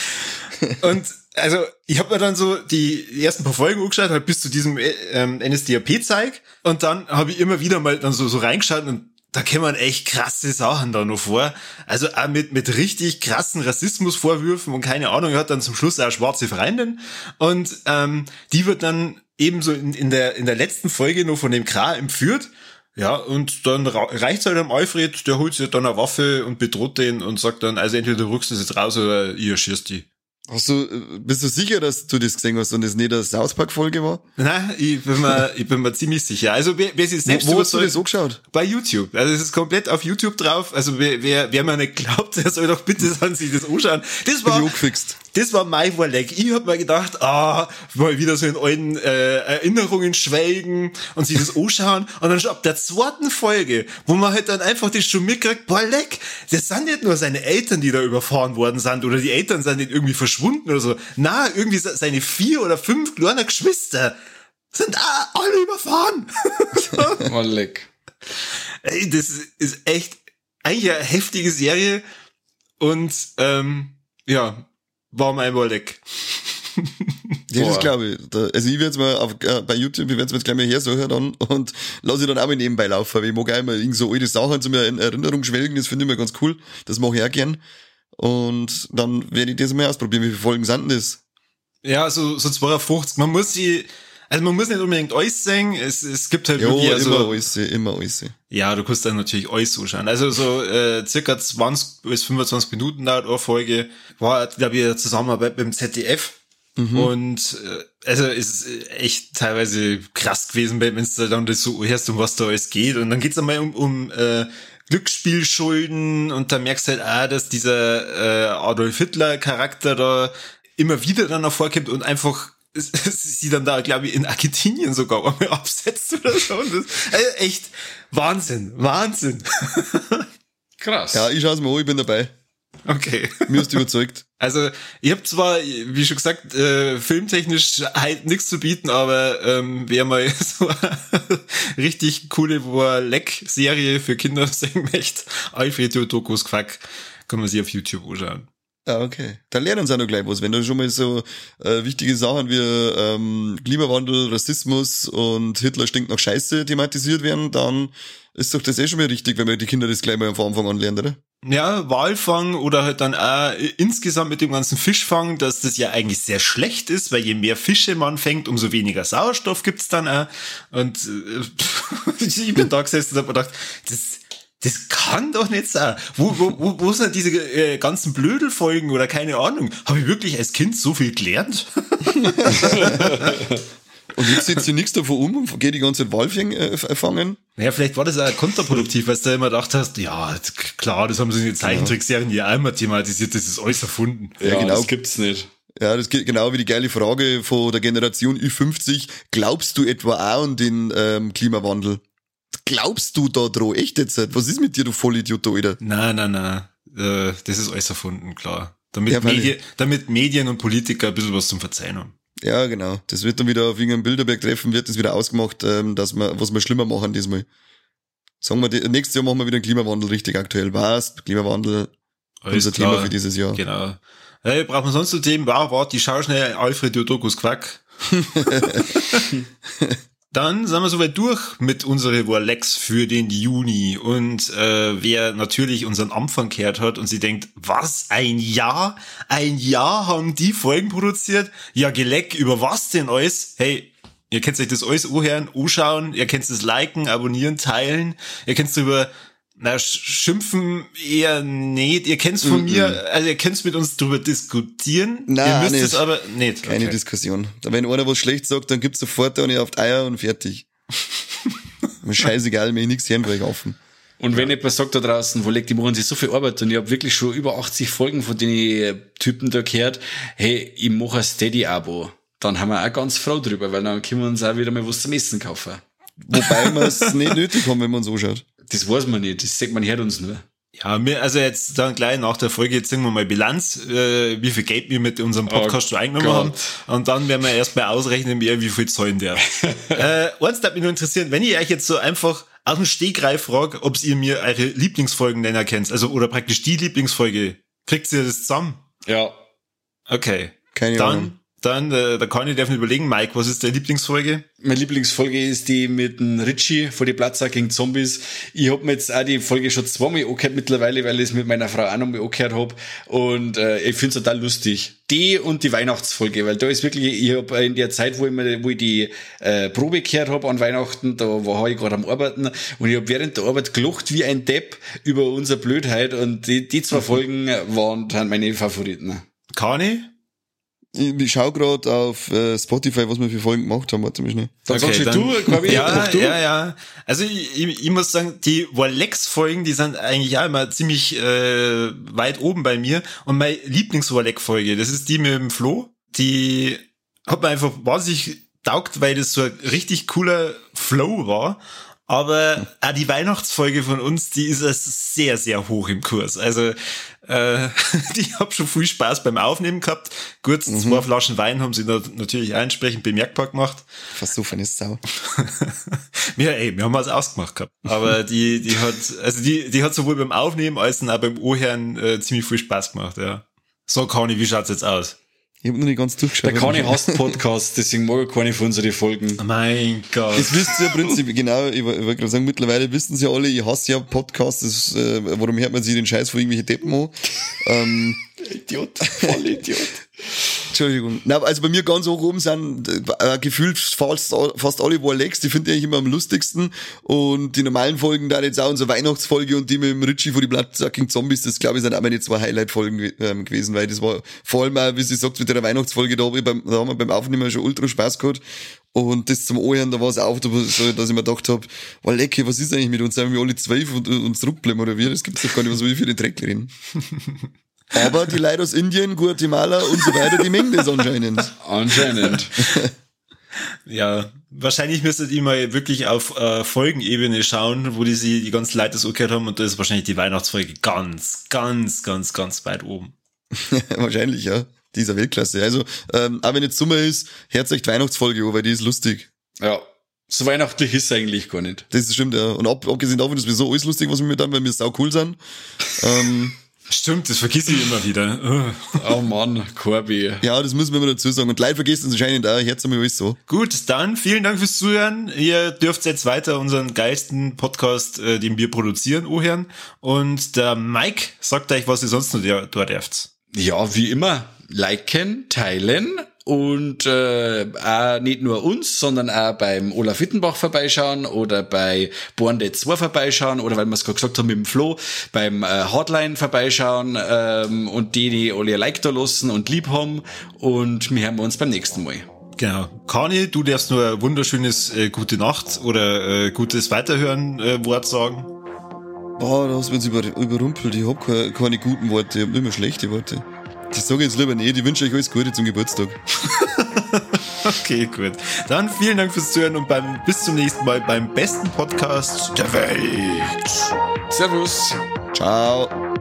[SPEAKER 1] und also, ich habe mir dann so die ersten paar Folgen angeschaut, halt bis zu diesem äh, ähm, NSDAP-Zeig. Und dann habe ich immer wieder mal dann so, so reingeschaut und da kämen echt krasse Sachen da noch vor. Also auch mit, mit richtig krassen Rassismusvorwürfen und keine Ahnung, er hat dann zum Schluss auch eine schwarze Freundin. Und ähm, die wird dann ebenso in, in, der, in der letzten Folge noch von dem Kra entführt. Ja, und dann reicht's halt am Alfred, der holt sich dann eine Waffe und bedroht den und sagt dann, also entweder du rückst das jetzt raus oder ihr schießt die.
[SPEAKER 3] Hast du, äh, bist du sicher, dass du das gesehen hast und es nicht eine South Park Folge war?
[SPEAKER 1] Nein, ich bin mir, ich bin mir ziemlich sicher. Also wer, wer sich selbst
[SPEAKER 3] wo, wo hast du das so geschaut?
[SPEAKER 1] Bei YouTube. Also es ist komplett auf YouTube drauf. Also wer, wer, wer mir nicht glaubt, der soll doch bitte an sich das anschauen. Das
[SPEAKER 3] Bin
[SPEAKER 1] war,
[SPEAKER 3] ich angefixt.
[SPEAKER 1] Das war mein Vorleg. Ich hab mir gedacht, ah, mal wieder so in alten äh, Erinnerungen schwelgen und sich das anschauen. Und dann schon ab der zweiten Folge, wo man halt dann einfach das schon mitkriegt, boah, leck, das sind nicht nur seine Eltern, die da überfahren worden sind oder die Eltern sind nicht irgendwie verschwunden oder so. Na, irgendwie se- seine vier oder fünf kleine Geschwister sind ah, alle überfahren.
[SPEAKER 2] Oh, leck.
[SPEAKER 1] Ey, das ist echt eigentlich eine heftige Serie und ähm, ja, war Wolleck.
[SPEAKER 3] Ja, das glaube ich. Da, also ich werde jetzt mal auf, äh, bei YouTube, ich werde es mir jetzt gleich mal hersuchen dann und lasse ich dann auch mal nebenbei laufen, weil ich mag auch immer irgend so alte Sachen zu mir in Erinnerung schwelgen, das finde ich mir ganz cool. Das mache ich auch gern. Und dann werde ich das mal ausprobieren. Wie viele Folgen sind denn das?
[SPEAKER 1] Ja, so, so 52. Man muss sie, also man muss nicht unbedingt alles sehen. Es, es gibt halt
[SPEAKER 3] Ja,
[SPEAKER 1] wirklich,
[SPEAKER 3] immer
[SPEAKER 1] also,
[SPEAKER 3] alles, immer alles.
[SPEAKER 1] ja, du kannst dann natürlich alles zuschauen. Also so äh, circa 20 bis 25 Minuten dauert eine Folge. War, glaube ich, Zusammenarbeit mit dem ZDF. Und äh, also es ist echt teilweise krass gewesen, wenn du dann das so hörst, um was da alles geht. Und dann geht's einmal um, um äh, Glücksspielschulden und dann merkst du halt auch, dass dieser äh, Adolf Hitler Charakter da immer wieder dann hervorkommt und einfach sie dann da, glaube ich, in Argentinien sogar einmal absetzt oder so. Und das, also echt Wahnsinn, Wahnsinn.
[SPEAKER 2] Krass.
[SPEAKER 3] Ja, ich schaue es mir an, ich bin dabei.
[SPEAKER 1] Okay.
[SPEAKER 3] Mir ist überzeugt.
[SPEAKER 1] Also, ich habe zwar, wie schon gesagt, äh, filmtechnisch halt nichts zu bieten, aber ähm, wer mal so eine richtig coole Leck-Serie für Kinder sehen möchte, Alfred Dokus Quack, kann man sich auf YouTube anschauen.
[SPEAKER 3] Ja, okay. Dann lernen sie auch noch gleich was. Wenn da schon mal so äh, wichtige Sachen wie ähm, Klimawandel, Rassismus und Hitler stinkt nach Scheiße thematisiert werden, dann ist doch das eh schon mal richtig, wenn man die Kinder das gleich mal von Anfang an lernt, oder?
[SPEAKER 1] Ja, Walfang oder halt dann auch insgesamt mit dem ganzen Fischfang, dass das ja eigentlich sehr schlecht ist, weil je mehr Fische man fängt, umso weniger Sauerstoff gibt's dann auch. Und äh, ich bin da gesessen und hab mir gedacht, das, das kann doch nicht sein. Wo, wo, wo, wo sind diese äh, ganzen Blödelfolgen oder keine Ahnung? Habe ich wirklich als Kind so viel gelernt?
[SPEAKER 3] Und jetzt setzt sie nichts davon um und geht die ganze Zeit Walfang äh, fangen.
[SPEAKER 1] Naja, vielleicht war das auch kontraproduktiv, weil du da immer gedacht hast, ja, klar, das haben sie in den Zeichentrickserien ja einmal thematisiert, das ist alles erfunden.
[SPEAKER 2] Ja,
[SPEAKER 3] Ja, genau.
[SPEAKER 2] das gibt's nicht.
[SPEAKER 3] Ja, das geht genau wie die geile Frage von der Generation Ü50. Glaubst du etwa auch an den ähm, Klimawandel? Glaubst du da dran? Echt jetzt? Was ist mit dir, du Vollidiot, Alter?
[SPEAKER 1] Nein, nein, nein. Äh, das ist alles erfunden, klar. Damit,
[SPEAKER 3] Ja,
[SPEAKER 1] Medien, damit Medien und Politiker ein bisschen was zum Verzeihen haben.
[SPEAKER 3] Ja, genau. Das wird dann wieder auf irgendeinem Bilderberg-Treffen, wird das wieder ausgemacht, ähm, dass wir, was wir schlimmer machen diesmal. Sagen wir, nächstes Jahr machen wir wieder den Klimawandel richtig aktuell. Was? Klimawandel,
[SPEAKER 1] Alles
[SPEAKER 3] unser Thema für dieses Jahr.
[SPEAKER 1] Genau. Hey, brauchen wir sonst so Themen? Wow, warte, ich schau schnell Alfred Jodokus Quack. Dann sind wir soweit durch mit unsere Warlex für den Juni. Und äh, wer natürlich unseren Anfang gehört hat und sie denkt, was, ein Jahr? Ein Jahr haben die Folgen produziert? Ja, geleck, über was denn alles? Hey, ihr könnt euch das alles anhören, anschauen, ihr könnt es liken, abonnieren, teilen, ihr könnt es drüber na, sch- schimpfen eher nicht. Ihr kennt's von mir, also ihr könnt's mit uns drüber diskutieren.
[SPEAKER 3] Nein,
[SPEAKER 1] ihr müsst
[SPEAKER 3] nicht.
[SPEAKER 1] es aber nicht.
[SPEAKER 3] Keine
[SPEAKER 1] okay.
[SPEAKER 3] Diskussion. Da wenn einer was schlecht sagt, dann gibt's sofort eine auf die Eier und fertig. Mir scheißegal, mir nichts hören, weil ich offen.
[SPEAKER 2] Und wenn jemand sagt da draußen, wo legt die machen sich so viel Arbeit und ich habe wirklich schon über 80 Folgen von den Typen da gehört, hey, ich mache ein Steady-Abo. Dann haben wir auch ganz froh drüber, weil dann können wir uns auch wieder mal was zum Essen kaufen.
[SPEAKER 3] Wobei wir es nicht nötig haben, wenn man so schaut.
[SPEAKER 2] Das weiß man nicht, das sagt man hört uns nur.
[SPEAKER 1] Ja, mir, also jetzt dann gleich nach der Folge, jetzt singen wir mal Bilanz, äh, wie viel Geld wir mit unserem Podcast
[SPEAKER 2] Oh
[SPEAKER 1] schon eingenommen
[SPEAKER 2] Gott.
[SPEAKER 1] haben. Und dann werden wir erstmal ausrechnen, wer wie viel zahlen der. äh, eins darf mich nur interessieren, wenn ihr euch jetzt so einfach aus dem Stegreif fragt, ob ihr mir eure Lieblingsfolgen nennen kennt, also oder praktisch die Lieblingsfolge, kriegt ihr das zusammen?
[SPEAKER 2] Ja.
[SPEAKER 1] Okay.
[SPEAKER 3] Keine Ahnung.
[SPEAKER 1] Dann, äh, da kann ich davon überlegen, Mike, was ist deine Lieblingsfolge?
[SPEAKER 2] Meine Lieblingsfolge ist die mit dem Richie vor die Platzer gegen Zombies. Ich hab mir jetzt auch die Folge schon zweimal angehört mittlerweile, weil ich es mit meiner Frau auch nochmal angehört hab. Und äh, ich find's total lustig. Die und die Weihnachtsfolge, weil da ist wirklich, ich hab in der Zeit, wo ich, mir, wo ich die äh, Probe gehört hab an Weihnachten, da war ich gerade am Arbeiten und ich hab während der Arbeit gelocht wie ein Depp über unsere Blödheit und die, die zwei Folgen waren dann meine Favoriten.
[SPEAKER 1] Kani?
[SPEAKER 3] Ich, ich schau grad auf äh, Spotify, was wir für Folgen gemacht haben. Warte mal schnell.
[SPEAKER 2] Dann
[SPEAKER 1] Okay,
[SPEAKER 2] sagst du
[SPEAKER 1] dann-
[SPEAKER 2] du, Gabi,
[SPEAKER 1] Ja,
[SPEAKER 2] mach du.
[SPEAKER 1] ja, ja. Also ich, ich, ich muss sagen, die Warlex-Folgen, die sind eigentlich auch immer ziemlich äh, weit oben bei mir. Und meine Lieblings-Warleck-Folge, das ist die mit dem Flo. Die hat mir einfach wahnsinnig taugt, weil das so ein richtig cooler Flow war. Aber auch die Weihnachtsfolge von uns, die ist äh, sehr, sehr hoch im Kurs. Also äh, ich habe schon viel Spaß beim Aufnehmen gehabt. Gut, zwei Flaschen Wein haben sie natürlich entsprechend bemerkbar gemacht.
[SPEAKER 3] So eine Sau.
[SPEAKER 1] Ja, ey, wir haben was ausgemacht gehabt. Aber die, die hat, also die, die hat sowohl beim Aufnehmen als auch beim Ohren äh, ziemlich viel Spaß gemacht, ja. So, Conny, wie schaut's jetzt aus?
[SPEAKER 3] Ich hab noch nicht ganz durchgeschaut.
[SPEAKER 2] Der Kani hasst Podcasts, deswegen mag er keine von unseren Folgen.
[SPEAKER 1] Mein Gott.
[SPEAKER 3] Das wisst ihr prinzipiell, genau, ich wollte gerade sagen, mittlerweile wissen sie ja alle, ich hasse ja Podcasts, das, äh, warum hört man sich den Scheiß von irgendwelchen Deppen an? ähm,
[SPEAKER 2] Idiot, voll Idiot.
[SPEAKER 3] Entschuldigung. Na, also bei mir ganz hoch oben sind äh, gefühlt fast, fast alle Warlex, die finde ich eigentlich immer am lustigsten. Und die normalen Folgen, da jetzt auch unsere Weihnachtsfolge und die mit dem Richie vor die Bloodsucking Zombies, das glaube ich sind auch meine zwei Highlight-Folgen ge- ähm, gewesen, weil das war vor allem auch, wie sie sagt, mit der Weihnachtsfolge, da, hab ich beim, da haben wir beim Aufnehmen schon ultra Spaß gehabt. Und das zum Ohren, da war es auch, dass ich mir gedacht hab, war lecker, was ist eigentlich mit uns? Sind wir alle zwölf und uns zurückbleiben oder wie? Das gibt's doch gar nicht, was wir für den Dreck reden. Aber die Leute aus Indien, Guatemala und so weiter, die mengen das anscheinend.
[SPEAKER 2] Anscheinend.
[SPEAKER 1] Ja, wahrscheinlich müsstet ihr mal wirklich auf äh, Folgenebene schauen, wo die sie die ganzen Leute so gehört haben und da ist wahrscheinlich die Weihnachtsfolge ganz, ganz, ganz, ganz weit oben.
[SPEAKER 3] Wahrscheinlich, ja. Dieser Weltklasse. Also, ähm, auch wenn jetzt Sommer ist, die Weihnachtsfolge weil die ist lustig.
[SPEAKER 2] Ja. So weihnachtlich ist es eigentlich gar nicht.
[SPEAKER 3] Das ist stimmt, ja. Und ab, abgesehen davon, dass wir so alles lustig, was wir mit haben, weil wir sau cool sind. Ähm,
[SPEAKER 1] Stimmt, das vergiss ich immer wieder.
[SPEAKER 2] Oh Mann, Corby.
[SPEAKER 3] ja, das müssen wir immer dazu sagen. Und Leute vergessen es anscheinend auch, hört mir alles so.
[SPEAKER 1] Gut, dann vielen Dank fürs Zuhören. Ihr dürft jetzt weiter unseren geilsten Podcast, äh, den wir produzieren, anhören. Und der Mike sagt euch, was ihr sonst noch da- dort dürft.
[SPEAKER 2] Ja, wie immer, liken, teilen und äh, auch nicht nur uns, sondern auch beim Olaf Wittenbach vorbeischauen oder bei Born Dead 2 vorbeischauen oder weil wir es gerade gesagt haben mit dem Flo, beim äh, Hardline vorbeischauen ähm, und die, die alle ein Like da lassen und lieb haben und wir hören uns beim nächsten Mal.
[SPEAKER 1] Genau. Kani, du darfst nur ein wunderschönes äh, Gute Nacht oder äh, gutes Weiterhören äh, Wort sagen.
[SPEAKER 3] Boah, da hast du uns über, überrumpelt. Ich hab keine, keine guten Worte, ich hab mehr schlechte Worte. Das sage ich jetzt lieber nicht. Ich wünsche euch alles Gute zum Geburtstag.
[SPEAKER 1] okay, gut. Dann vielen Dank fürs Zuhören und beim, bis zum nächsten Mal beim besten Podcast der Welt.
[SPEAKER 2] Servus.
[SPEAKER 3] Ciao.